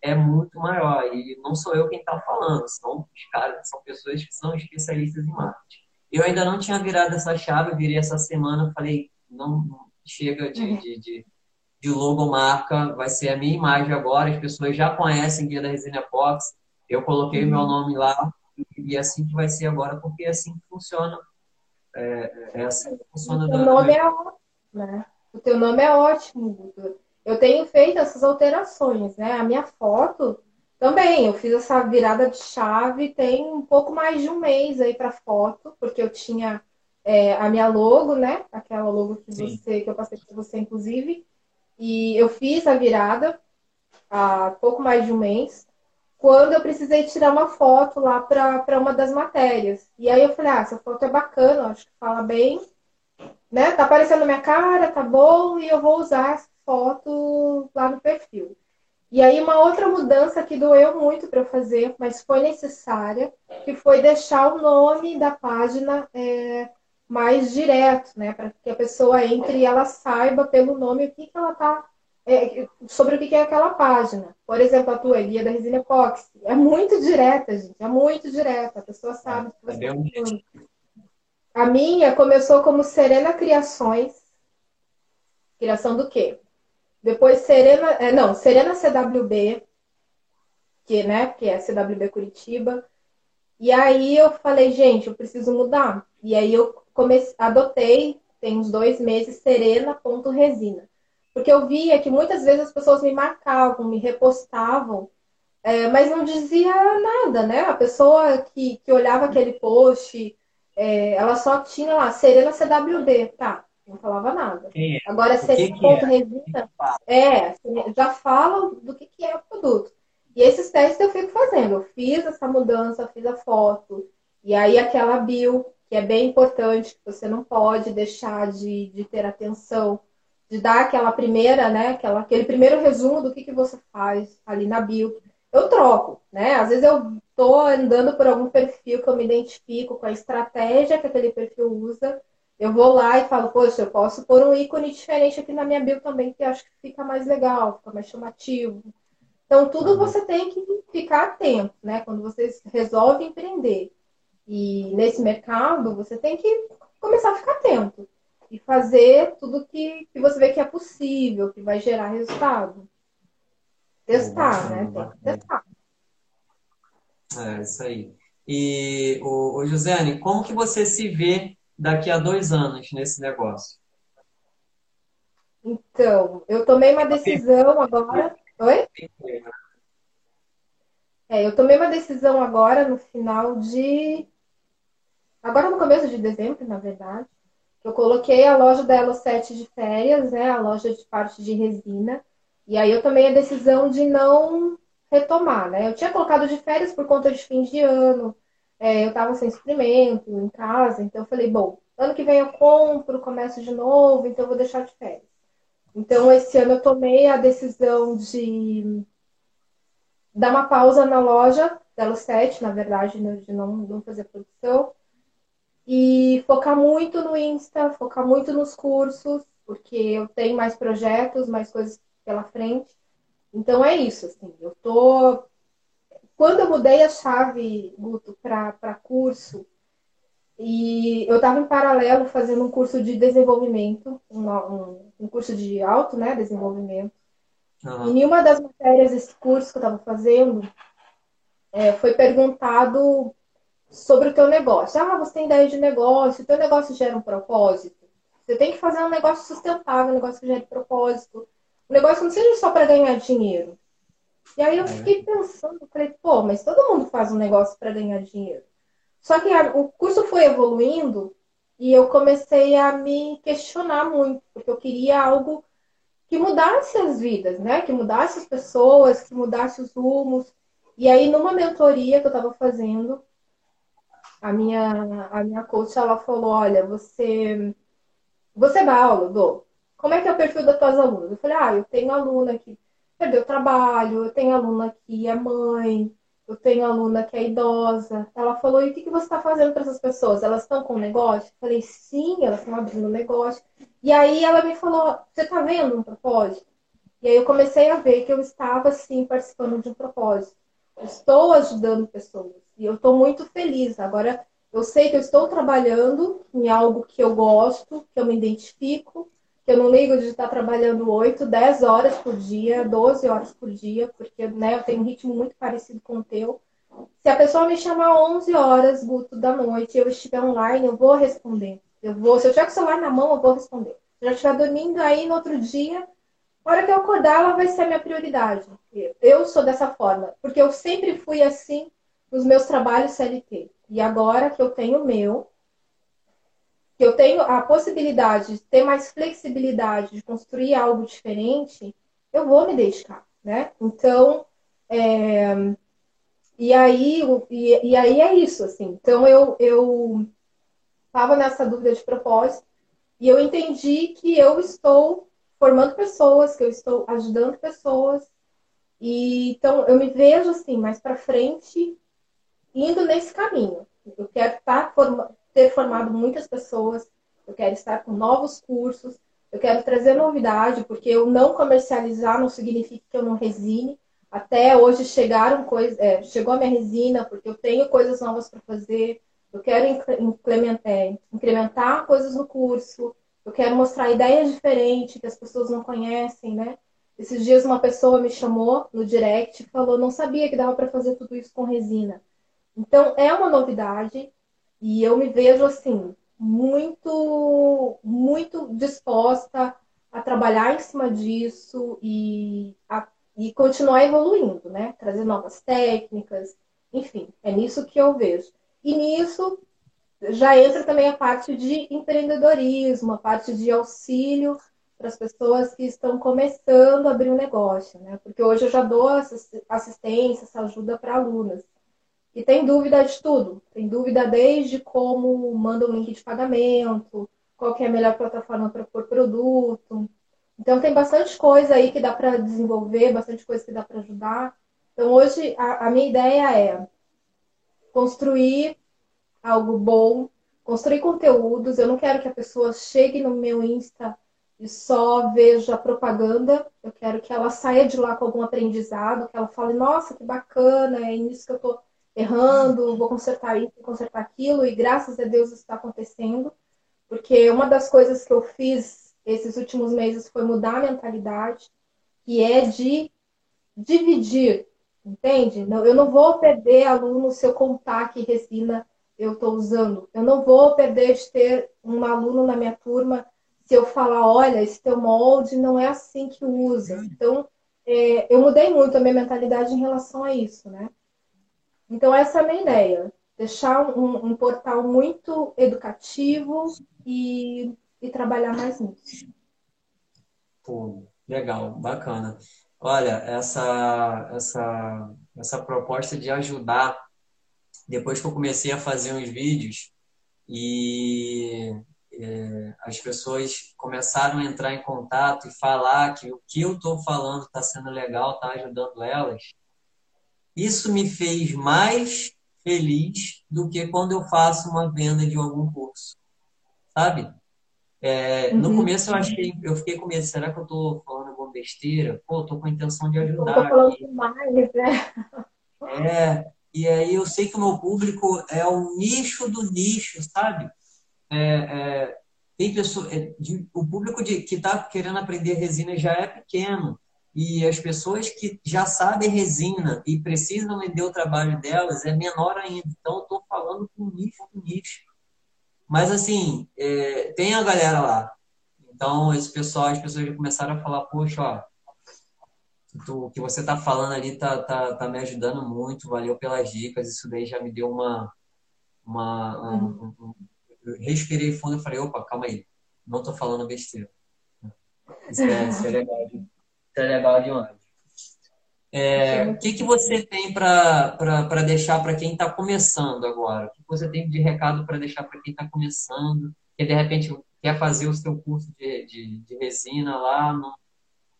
é muito maior. E não sou eu quem está falando, são os caras, são pessoas que são especialistas em marketing. Eu ainda não tinha virado essa chave, virei essa semana, falei, não chega de, uhum. de, de, de logomarca, vai ser a minha imagem agora, as pessoas já conhecem Guia da Resina Fox, eu coloquei uhum. meu nome lá, e é assim que vai ser agora, porque é assim que funciona. É, é assim que funciona. O teu nome é ótimo, né? O teu nome é ótimo, Eu tenho feito essas alterações, né? A minha foto também, eu fiz essa virada de chave tem um pouco mais de um mês aí para foto, porque eu tinha é, a minha logo, né? Aquela logo que você que eu passei para você, inclusive. E eu fiz a virada há pouco mais de um mês, quando eu precisei tirar uma foto lá para uma das matérias. E aí eu falei, ah, essa foto é bacana, acho que fala bem, né? Tá aparecendo minha cara, tá bom, e eu vou usar essa foto lá no perfil. E aí uma outra mudança que doeu muito para fazer, mas foi necessária, que foi deixar o nome da página é, mais direto, né? Para que a pessoa entre e ela saiba pelo nome o que, que ela está é, sobre o que é aquela página. Por exemplo, a tua guia da resina epóxi. É muito direta, gente. É muito direta. A pessoa sabe o que você está falando. A minha começou como Serena Criações. Criação do quê? Depois Serena. É, não, Serena CWB, que, né, que é CWB Curitiba. E aí eu falei, gente, eu preciso mudar. E aí eu comecei, adotei, tem uns dois meses, serena.resina. Porque eu via que muitas vezes as pessoas me marcavam, me repostavam, é, mas não dizia nada, né? A pessoa que, que olhava aquele post, é, ela só tinha lá, Serena CWD, tá? Não falava nada. É? Agora, Serena ponto resina, é, já fala do que, que é o produto. E esses testes eu fico fazendo. Eu fiz essa mudança, fiz a foto, e aí aquela bio, que é bem importante, que você não pode deixar de, de ter atenção de dar aquela primeira, né, aquela, aquele primeiro resumo do que, que você faz ali na bio. Eu troco, né? Às vezes eu tô andando por algum perfil que eu me identifico com a estratégia que aquele perfil usa. Eu vou lá e falo, poxa, eu posso pôr um ícone diferente aqui na minha bio também, que acho que fica mais legal, fica mais chamativo. Então, tudo você tem que ficar atento, né? Quando você resolve empreender. E nesse mercado, você tem que começar a ficar atento e fazer tudo que, que você vê que é possível, que vai gerar resultado. Testar, né? Tem que testar. É, isso aí. E, o, o Josiane, como que você se vê daqui a dois anos nesse negócio? Então, eu tomei uma decisão agora. Oi? É, eu tomei uma decisão agora no final de. Agora no começo de dezembro, na verdade. Eu coloquei a loja da Elo 7 de férias, né? A loja de parte de resina. E aí eu tomei a decisão de não retomar, né? Eu tinha colocado de férias por conta de fim de ano. É, eu estava sem suprimento em casa, então eu falei, bom, ano que vem eu compro, começo de novo, então eu vou deixar de férias. Então, esse ano eu tomei a decisão de dar uma pausa na loja da 7, na verdade, né, de não, não fazer produção e focar muito no Insta, focar muito nos cursos, porque eu tenho mais projetos, mais coisas pela frente. Então é isso, assim, eu tô quando eu mudei a chave, Guto, para curso, e eu estava em paralelo fazendo um curso de desenvolvimento, um, um, um curso de alto né, desenvolvimento. Uhum. E em uma das matérias desse curso que eu estava fazendo, é, foi perguntado sobre o teu negócio. Ah, você tem ideia de negócio, o teu negócio gera um propósito. Você tem que fazer um negócio sustentável, um negócio que gere propósito. Um negócio que não seja só para ganhar dinheiro. E aí eu é. fiquei pensando, falei, pô, mas todo mundo faz um negócio para ganhar dinheiro. Só que a, o curso foi evoluindo e eu comecei a me questionar muito, porque eu queria algo que mudasse as vidas, né? Que mudasse as pessoas, que mudasse os rumos. E aí, numa mentoria que eu estava fazendo, a minha, a minha coach, ela falou, olha, você, você dá aula, dou. Como é que é o perfil das tuas alunas? Eu falei, ah, eu tenho aluna que perdeu trabalho, eu tenho aluna que é mãe, eu tenho aluna que é idosa. Ela falou, e o que, que você está fazendo para essas pessoas? Elas estão com negócio? Eu falei, sim, elas estão abrindo negócio. E aí ela me falou, você está vendo um propósito? E aí eu comecei a ver que eu estava, sim, participando de um propósito. Estou ajudando pessoas. E eu estou muito feliz. Agora, eu sei que eu estou trabalhando em algo que eu gosto, que eu me identifico, que eu não ligo de estar trabalhando 8, 10 horas por dia, 12 horas por dia, porque né, eu tenho um ritmo muito parecido com o teu. Se a pessoa me chamar 11 horas, Guto, da noite, eu estiver online, eu vou responder. Eu vou, se eu tiver com o celular na mão, eu vou responder. Se eu estiver dormindo aí no outro dia, a hora que eu acordar, ela vai ser a minha prioridade. Eu sou dessa forma, porque eu sempre fui assim nos meus trabalhos CLT. E agora que eu tenho o meu, que eu tenho a possibilidade de ter mais flexibilidade, de construir algo diferente, eu vou me dedicar, né? Então, é, e aí, e, e, aí é isso, assim. Então eu eu estava nessa dúvida de propósito e eu entendi que eu estou formando pessoas, que eu estou ajudando pessoas e então eu me vejo assim mais para frente indo nesse caminho. Eu quero estar forma, ter formado muitas pessoas, eu quero estar com novos cursos, eu quero trazer novidade, porque eu não comercializar não significa que eu não resine. Até hoje chegaram coisas, é, chegou a minha resina, porque eu tenho coisas novas para fazer, eu quero incrementar, é, incrementar coisas no curso, eu quero mostrar ideias diferentes que as pessoas não conhecem, né? Esses dias uma pessoa me chamou no direct e falou, não sabia que dava para fazer tudo isso com resina. Então é uma novidade e eu me vejo assim muito muito disposta a trabalhar em cima disso e a e continuar evoluindo, né? Trazer novas técnicas, enfim, é nisso que eu vejo. E nisso já entra também a parte de empreendedorismo, a parte de auxílio para as pessoas que estão começando a abrir um negócio, né? Porque hoje eu já dou assistência, essa ajuda para alunas. E tem dúvida de tudo. Tem dúvida desde como manda um link de pagamento, qual é a melhor plataforma para pôr produto, então tem bastante coisa aí que dá para desenvolver, bastante coisa que dá para ajudar. Então hoje a, a, minha ideia é construir algo bom, construir conteúdos. Eu não quero que a pessoa chegue no meu Insta e só veja propaganda. Eu quero que ela saia de lá com algum aprendizado, que ela fale, nossa, que bacana, é nisso que eu estou errando, vou consertar isso, consertar aquilo, e graças a Deus isso está acontecendo. Porque uma das coisas que eu fiz esses últimos meses foi mudar a mentalidade, que é de dividir, entende? eu não vou perder aluno se eu contar que resina eu estou usando. Eu não vou perder de ter um aluno na minha turma se eu falar, olha, esse teu molde não é assim que usa. Então, é, eu mudei muito a minha mentalidade em relação a isso, né? Então, essa é a minha ideia. Deixar um, um portal muito educativo e e trabalhar mais nisso. Pô, legal, bacana. Olha, essa, essa, essa proposta de ajudar, depois que eu comecei a fazer uns vídeos e é, as pessoas começaram a entrar em contato e falar que o que eu estou falando está sendo legal, está ajudando elas, isso me fez mais feliz do que quando eu faço uma venda de algum curso, sabe? É, uhum. No começo eu achei, eu fiquei com medo, será que eu estou falando alguma besteira? Pô, estou com a intenção de ajudar. Eu tô falando aqui. demais, né? É, e aí eu sei que o meu público é o nicho do nicho, sabe? É, é, tem pessoa, é, de, o público de, que está querendo aprender resina já é pequeno. E as pessoas que já sabem resina e precisam vender o trabalho delas é menor ainda. Então, eu estou falando com nicho do nicho. Mas, assim, é, tem a galera lá. Então, esse pessoal, as pessoas já começaram a falar, poxa, ó, o que você tá falando ali tá, tá, tá me ajudando muito, valeu pelas dicas, isso daí já me deu uma... uma um, um, um, respirei fundo e falei, opa, calma aí, não tô falando besteira. Isso é, isso é legal, isso é legal demais. É, o que, que você tem para deixar para quem está começando agora? O que você tem de recado para deixar para quem está começando, que de repente quer fazer o seu curso de, de, de resina lá, não,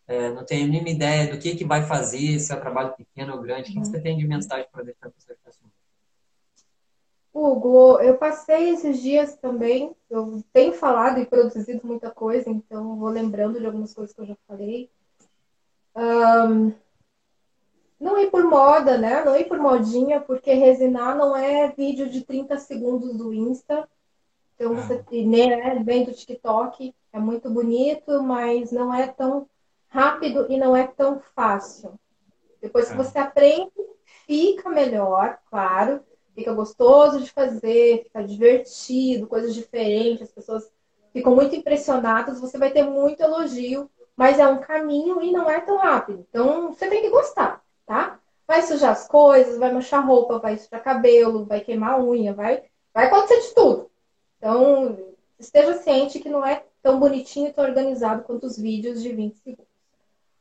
é, não tem a mínima ideia do que, que vai fazer, se é trabalho pequeno ou grande? O que, que você tem de mensagem para deixar para essas pessoas? Hugo, eu passei esses dias também, eu tenho falado e produzido muita coisa, então vou lembrando de algumas coisas que eu já falei. Um, não ir por moda, né? Não ir por modinha, porque resinar não é vídeo de 30 segundos do Insta. Então você né, vem do TikTok, é muito bonito, mas não é tão rápido e não é tão fácil. Depois que é. você aprende, fica melhor, claro, fica gostoso de fazer, fica divertido, coisas diferentes, as pessoas ficam muito impressionadas, você vai ter muito elogio, mas é um caminho e não é tão rápido. Então você tem que gostar tá? Vai sujar as coisas, vai manchar roupa, vai sujar cabelo, vai queimar unha, vai, vai acontecer de tudo. Então, esteja ciente que não é tão bonitinho e tão organizado quanto os vídeos de 20 segundos.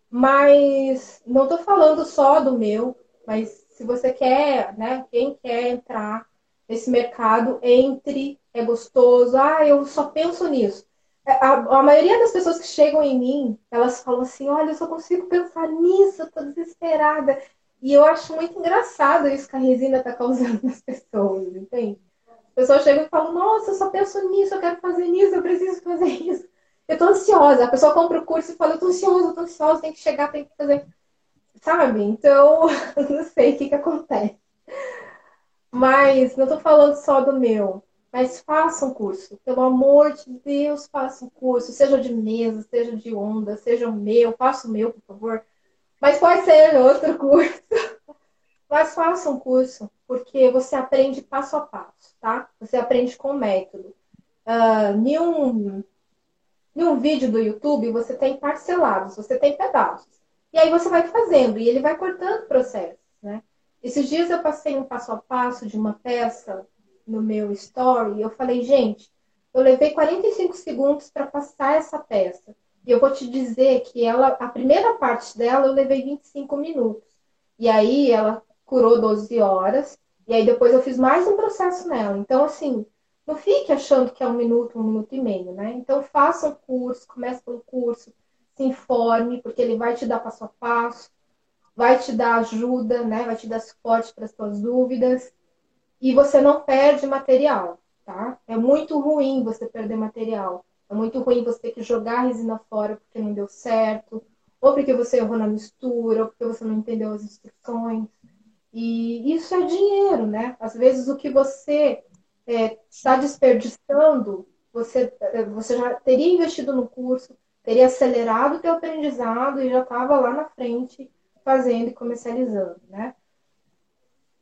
Mas não estou falando só do meu, mas se você quer, né, quem quer entrar nesse mercado, entre, é gostoso, ah, eu só penso nisso. É, a, a, maioria das pessoas que chegam em mim, elas falam assim, olha, eu só consigo pensar nisso, eu tô desesperada. E eu acho muito engraçado isso que a resina está causando nas pessoas, entende? As pessoas chegam e falam, nossa, eu só penso nisso, eu quero fazer nisso, eu preciso fazer isso. Eu tô ansiosa. A pessoa compra o curso e fala, eu tô ansiosa, eu tô ansiosa, tem que chegar, tem que fazer. Sabe? Então, não sei o que que acontece. Mas não tô falando só do meu. Mas faça um curso. Pelo amor de Deus, faça um curso. Seja de mesa, seja de onda, seja o meu. Faça o meu, por favor. Mas pode ser outro curso. Mas faça um curso, porque você aprende passo a passo, tá? Você aprende com método. Uh, em, um, em um vídeo do YouTube, você tem parcelados, você tem pedaços. E aí você vai fazendo, e ele vai cortando processos, né? Esses dias eu passei um passo a passo de uma peça no meu story eu falei, gente, eu levei 45 segundos para passar essa peça. E eu vou te dizer que ela, a primeira parte dela eu levei 25 minutos. E aí ela curou 12 horas. E aí depois eu fiz mais um processo nela. Então, assim, não fique achando que é um minuto, um minuto e meio, né? Então faça um curso, comece pelo curso, se informe, porque ele vai te dar passo a passo, vai te dar ajuda, né? Vai te dar suporte para as suas dúvidas. E você não perde material, tá? É muito ruim você perder material. É muito ruim você ter que jogar a resina fora porque não deu certo, ou porque você errou na mistura, ou porque você não entendeu as instruções. E isso é dinheiro, né? Às vezes o que você é, está desperdiçando, você, é, você já teria investido no curso, teria acelerado o teu aprendizado e já estava lá na frente fazendo e comercializando, né?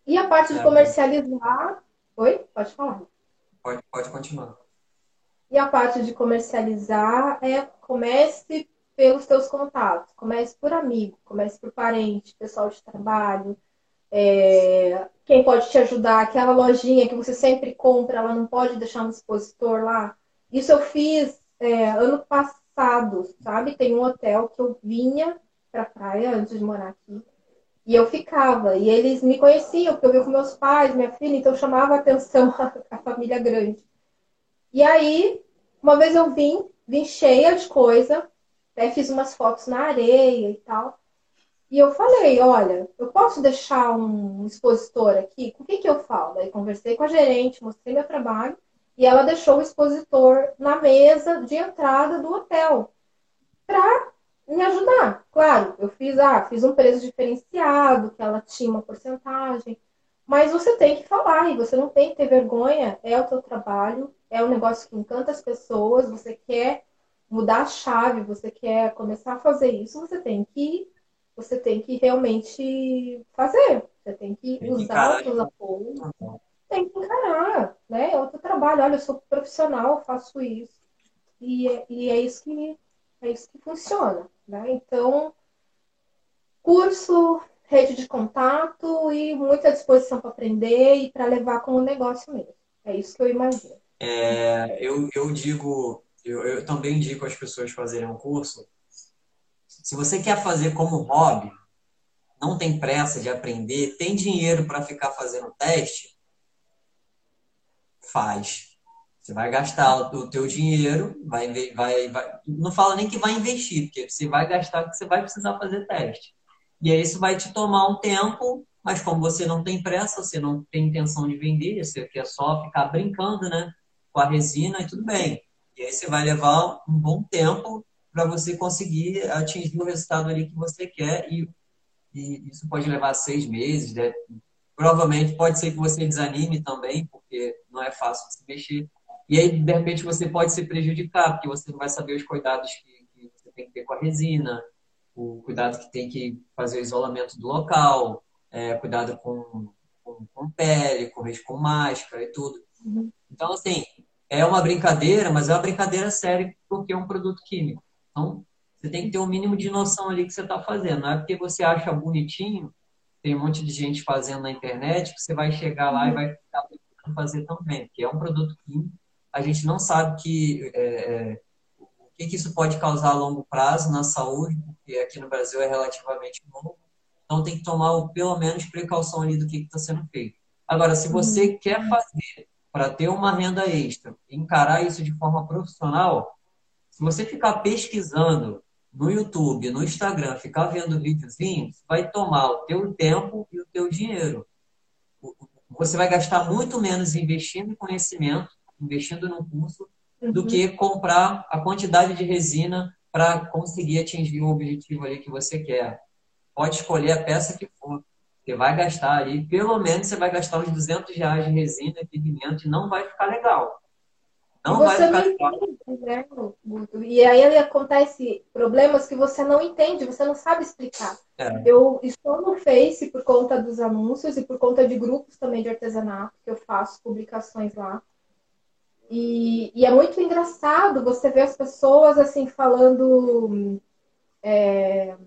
E a parte de é. comercializar. Oi? Pode falar. Pode, pode continuar. E a parte de comercializar é comece pelos seus contatos, comece por amigo, comece por parente, pessoal de trabalho, é, quem pode te ajudar, aquela lojinha que você sempre compra, ela não pode deixar no expositor lá. Isso eu fiz é, ano passado, sabe? Tem um hotel que eu vinha pra praia antes de morar aqui. E eu ficava, e eles me conheciam, porque eu via com meus pais, minha filha, então chamava a atenção a, a família grande. E aí, uma vez eu vim, vim cheia de coisa, até fiz umas fotos na areia e tal. E eu falei, olha, eu posso deixar um expositor aqui? Com o que, que eu falo? Aí conversei com a gerente, mostrei meu trabalho, e ela deixou o expositor na mesa de entrada do hotel para me ajudar. Claro, eu fiz, ah, fiz um preço diferenciado, que ela tinha uma porcentagem, mas você tem que falar e você não tem que ter vergonha, é o teu trabalho, é um negócio que encanta as pessoas, você quer mudar a chave, você quer começar a fazer isso, você tem que você tem que realmente fazer. Você tem que tem usar os seus apoios. Tem que encarar, né? É outro trabalho. Olha, eu sou profissional, faço isso. E, é, e é isso que é isso que funciona, né? Então, curso, rede de contato e muita disposição para aprender e para levar como negócio mesmo. É isso que eu imagino. É, eu, eu digo, eu, eu também indico as pessoas fazerem um curso. Se você quer fazer como hobby, não tem pressa de aprender, tem dinheiro para ficar fazendo teste, faz. Você vai gastar o teu dinheiro, vai, vai, vai, não fala nem que vai investir, porque você vai gastar porque você vai precisar fazer teste. E aí isso vai te tomar um tempo mas como você não tem pressa, você não tem intenção de vender, você quer só ficar brincando, né? Com a resina e tudo bem. E aí você vai levar um bom tempo para você conseguir atingir o resultado ali que você quer e, e isso pode levar seis meses, né? Provavelmente pode ser que você desanime também, porque não é fácil se mexer. E aí, de repente, você pode se prejudicar, porque você não vai saber os cuidados que, que você tem que ter com a resina, o cuidado que tem que fazer o isolamento do local, é, cuidado com, com, com, pele, com, com máscara e tudo. Uhum. Então, assim, é uma brincadeira, mas é uma brincadeira séria porque é um produto químico. Então, você tem que ter um mínimo de noção ali que você está fazendo. Não é porque você acha bonitinho, tem um monte de gente fazendo na internet, que você vai chegar lá uhum. e vai ficar fazer também, porque é um produto químico a gente não sabe que, é, é, o que, que isso pode causar a longo prazo na saúde, porque aqui no Brasil é relativamente novo. Então tem que tomar pelo menos precaução ali do que está sendo feito. Agora, se você uhum. quer fazer para ter uma renda extra, encarar isso de forma profissional, se você ficar pesquisando no YouTube, no Instagram, ficar vendo videozinhos, vai tomar o teu tempo e o teu dinheiro. Você vai gastar muito menos investindo em conhecimento, investindo no curso, uhum. do que comprar a quantidade de resina para conseguir atingir o objetivo ali que você quer. Pode escolher a peça que for. Você vai gastar ali, pelo menos você vai gastar uns 200 reais de resina, pigmento, e não vai ficar legal. Não você vai ficar não entende, né, E aí acontece problemas que você não entende, você não sabe explicar. É. Eu estou no Face por conta dos anúncios e por conta de grupos também de artesanato, que eu faço publicações lá. E, e é muito engraçado você ver as pessoas assim falando. É,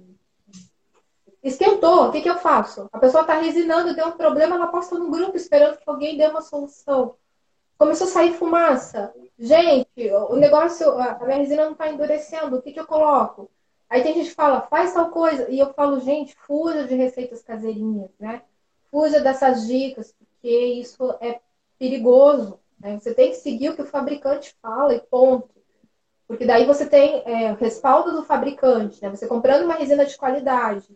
esquentou, o que, que eu faço? A pessoa está resinando, deu um problema, ela posta no grupo esperando que alguém dê uma solução. Começou a sair fumaça. Gente, o negócio, a minha resina não está endurecendo, o que, que eu coloco? Aí tem gente que fala, faz tal coisa. E eu falo, gente, fuja de receitas caseirinhas, né? Fuja dessas dicas, porque isso é perigoso. Né? Você tem que seguir o que o fabricante fala e ponto. Porque daí você tem é, respaldo do fabricante, né? Você comprando uma resina de qualidade,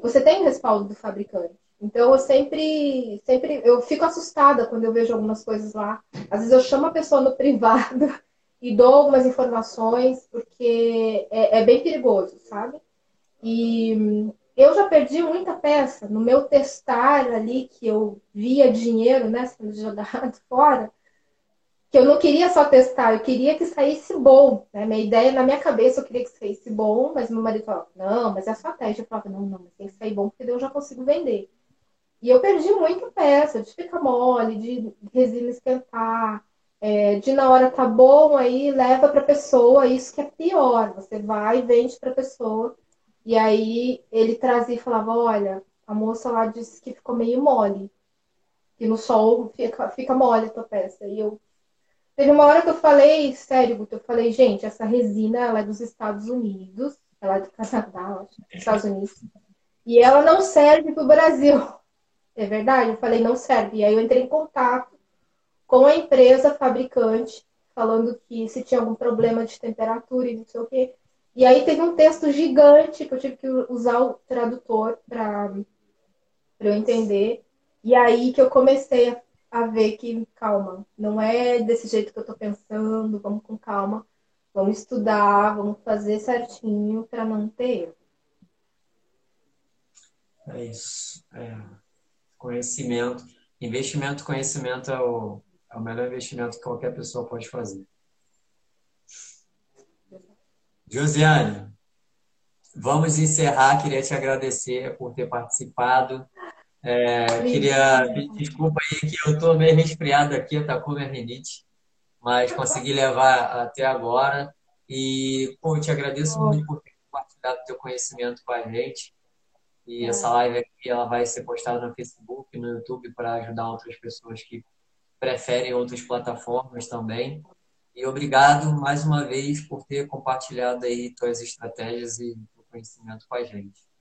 você tem respaldo do fabricante. Então eu sempre, sempre, eu fico assustada quando eu vejo algumas coisas lá. Às vezes eu chamo a pessoa no privado e dou algumas informações, porque é, é bem perigoso, sabe? E eu já perdi muita peça no meu testar ali, que eu via dinheiro, né, sendo jogado fora que eu não queria só testar, eu queria que saísse bom. Né? Minha ideia, na minha cabeça, eu queria que saísse bom, mas meu marido falava, não, mas é só teste. Eu falava, não, não, tem que sair bom, porque eu já consigo vender. E eu perdi muita peça, de ficar mole, de resina esquentar, é, de na hora tá bom, aí leva para pessoa, isso que é pior. Você vai e vende para pessoa, e aí ele trazia e falava, olha, a moça lá disse que ficou meio mole, que no sol fica, fica mole a tua peça. E eu Teve uma hora que eu falei, sério, Guto, eu falei, gente, essa resina ela é dos Estados Unidos, ela é do Canadá, acho, dos Estados Unidos, e ela não serve para o Brasil. É verdade? Eu falei, não serve. E aí eu entrei em contato com a empresa fabricante, falando que se tinha algum problema de temperatura e não sei o quê. E aí teve um texto gigante que eu tive que usar o tradutor para eu entender. E aí que eu comecei a a ver que, calma, não é desse jeito que eu tô pensando, vamos com calma, vamos estudar, vamos fazer certinho para não ter erro. É isso. É. Conhecimento. Investimento, conhecimento é o, é o melhor investimento que qualquer pessoa pode fazer. Josiane, vamos encerrar. Queria te agradecer por ter participado. É, queria pedir desculpa aí que eu estou meio resfriado aqui, com minha rinite, mas consegui levar até agora. E, pô, eu te agradeço muito por ter compartilhado teu conhecimento com a gente. E essa live aqui ela vai ser postada no Facebook, no YouTube para ajudar outras pessoas que preferem outras plataformas também. E obrigado mais uma vez por ter compartilhado aí tuas estratégias e o conhecimento com a gente.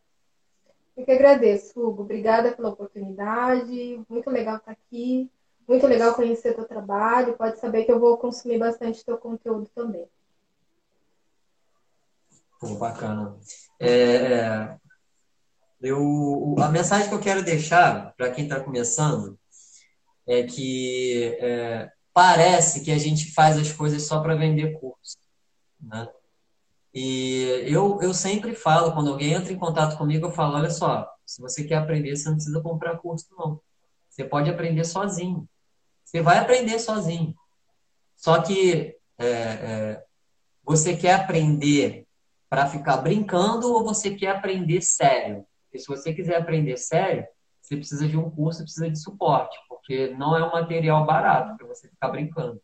Eu que agradeço, Hugo. Obrigada pela oportunidade. Muito legal estar aqui. Muito legal conhecer teu trabalho. Pode saber que eu vou consumir bastante teu conteúdo também. Pô, bacana. É, é eu, a mensagem que eu quero deixar para quem está começando é que é, parece que a gente faz as coisas só para vender curso. Né? E eu, eu sempre falo, quando alguém entra em contato comigo, eu falo, olha só, se você quer aprender, você não precisa comprar curso, não. Você pode aprender sozinho. Você vai aprender sozinho. Só que é, é, você quer aprender para ficar brincando ou você quer aprender sério? Porque se você quiser aprender sério, você precisa de um curso, precisa de suporte, porque não é um material barato para você ficar brincando.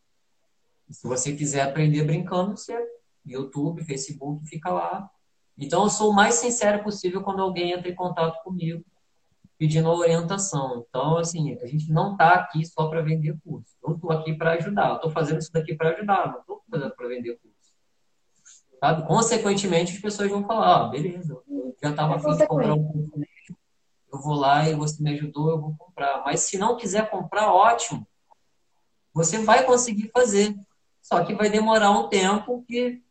E se você quiser aprender brincando, você YouTube, Facebook, fica lá. Então, eu sou o mais sincero possível quando alguém entra em contato comigo. pedindo orientação. Então, assim, a gente não está aqui só para vender curso. Eu estou aqui para ajudar. Estou fazendo isso daqui para ajudar, não estou fazendo para vender curso. Sabe? Consequentemente, as pessoas vão falar, ah, beleza, eu já estava afim de comprar um curso eu vou lá e você me ajudou, eu vou comprar. Mas se não quiser comprar, ótimo. Você vai conseguir fazer. Só que vai demorar um tempo que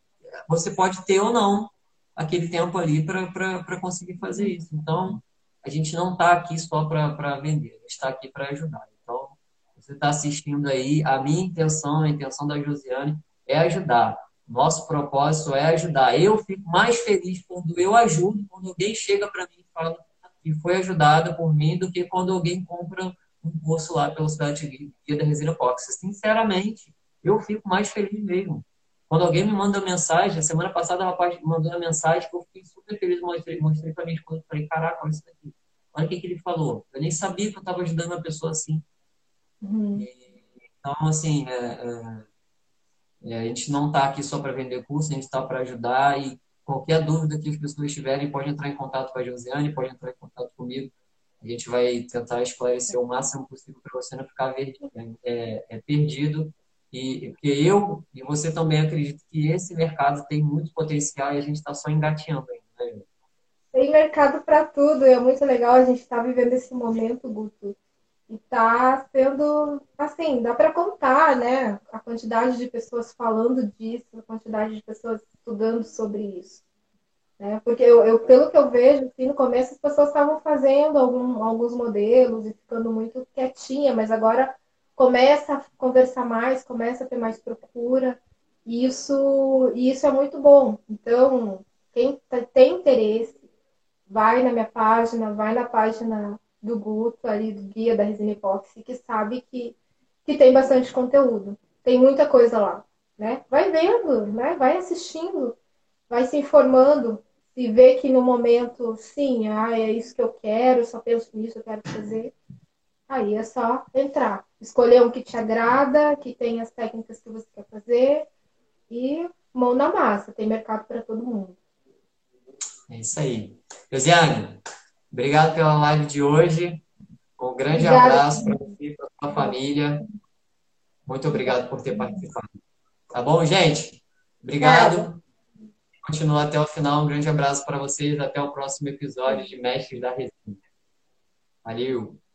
você pode ter ou não aquele tempo ali para conseguir fazer isso. Então, a gente não está aqui só para vender, a gente está aqui para ajudar. Então, você está assistindo aí, a minha intenção, a intenção da Josiane é ajudar. Nosso propósito é ajudar. Eu fico mais feliz quando eu ajudo, quando alguém chega para mim e fala que foi ajudada por mim, do que quando alguém compra um curso lá pelo site Guia da Resina Fox. Sinceramente, eu fico mais feliz mesmo. Quando alguém me manda mensagem, a semana passada uma rapaz mandou uma mensagem que eu fiquei super feliz, mostrei, mostrei pra minha esposa, falei, caraca, olha isso daqui. Olha o que, que ele falou. Eu nem sabia que eu estava ajudando uma pessoa assim. Uhum. E, então, assim, é, é, é, a gente não está aqui só para vender curso, a gente está para ajudar e qualquer dúvida que as pessoas tiverem, pode entrar em contato com a Josiane, pode entrar em contato comigo. A gente vai tentar esclarecer o máximo possível para você não ficar é, é, perdido. E porque eu e você também acredito que esse mercado tem muito potencial e a gente está só engateando ainda. Né? Tem mercado para tudo, é muito legal a gente estar tá vivendo esse momento, Guto. E tá sendo, assim, dá para contar, né? A quantidade de pessoas falando disso, a quantidade de pessoas estudando sobre isso. Né? Porque eu, eu, pelo que eu vejo, assim, no começo as pessoas estavam fazendo algum, alguns modelos e ficando muito quietinha, mas agora começa a conversar mais, começa a ter mais procura, e isso, e isso é muito bom. Então, quem tá, tem interesse, vai na minha página, vai na página do Guto, ali do Guia da Resina Epóxi, que sabe que, que tem bastante conteúdo. Tem muita coisa lá, né? Vai vendo, né? Vai assistindo, vai se informando, se vê que no momento, sim, ah, é isso que eu quero, só penso nisso, eu quero fazer. Aí é só entrar, escolher um que te agrada, que tem as técnicas que você quer fazer e mão na massa, tem mercado para todo mundo. É isso aí. Josiane, obrigado pela live de hoje. Um grande Obrigada. abraço para você e para sua família. Muito obrigado por ter participado. Tá bom, gente? Obrigado. Continua até o final. Um grande abraço para vocês. Até o próximo episódio de Mestres da Resina. Valeu!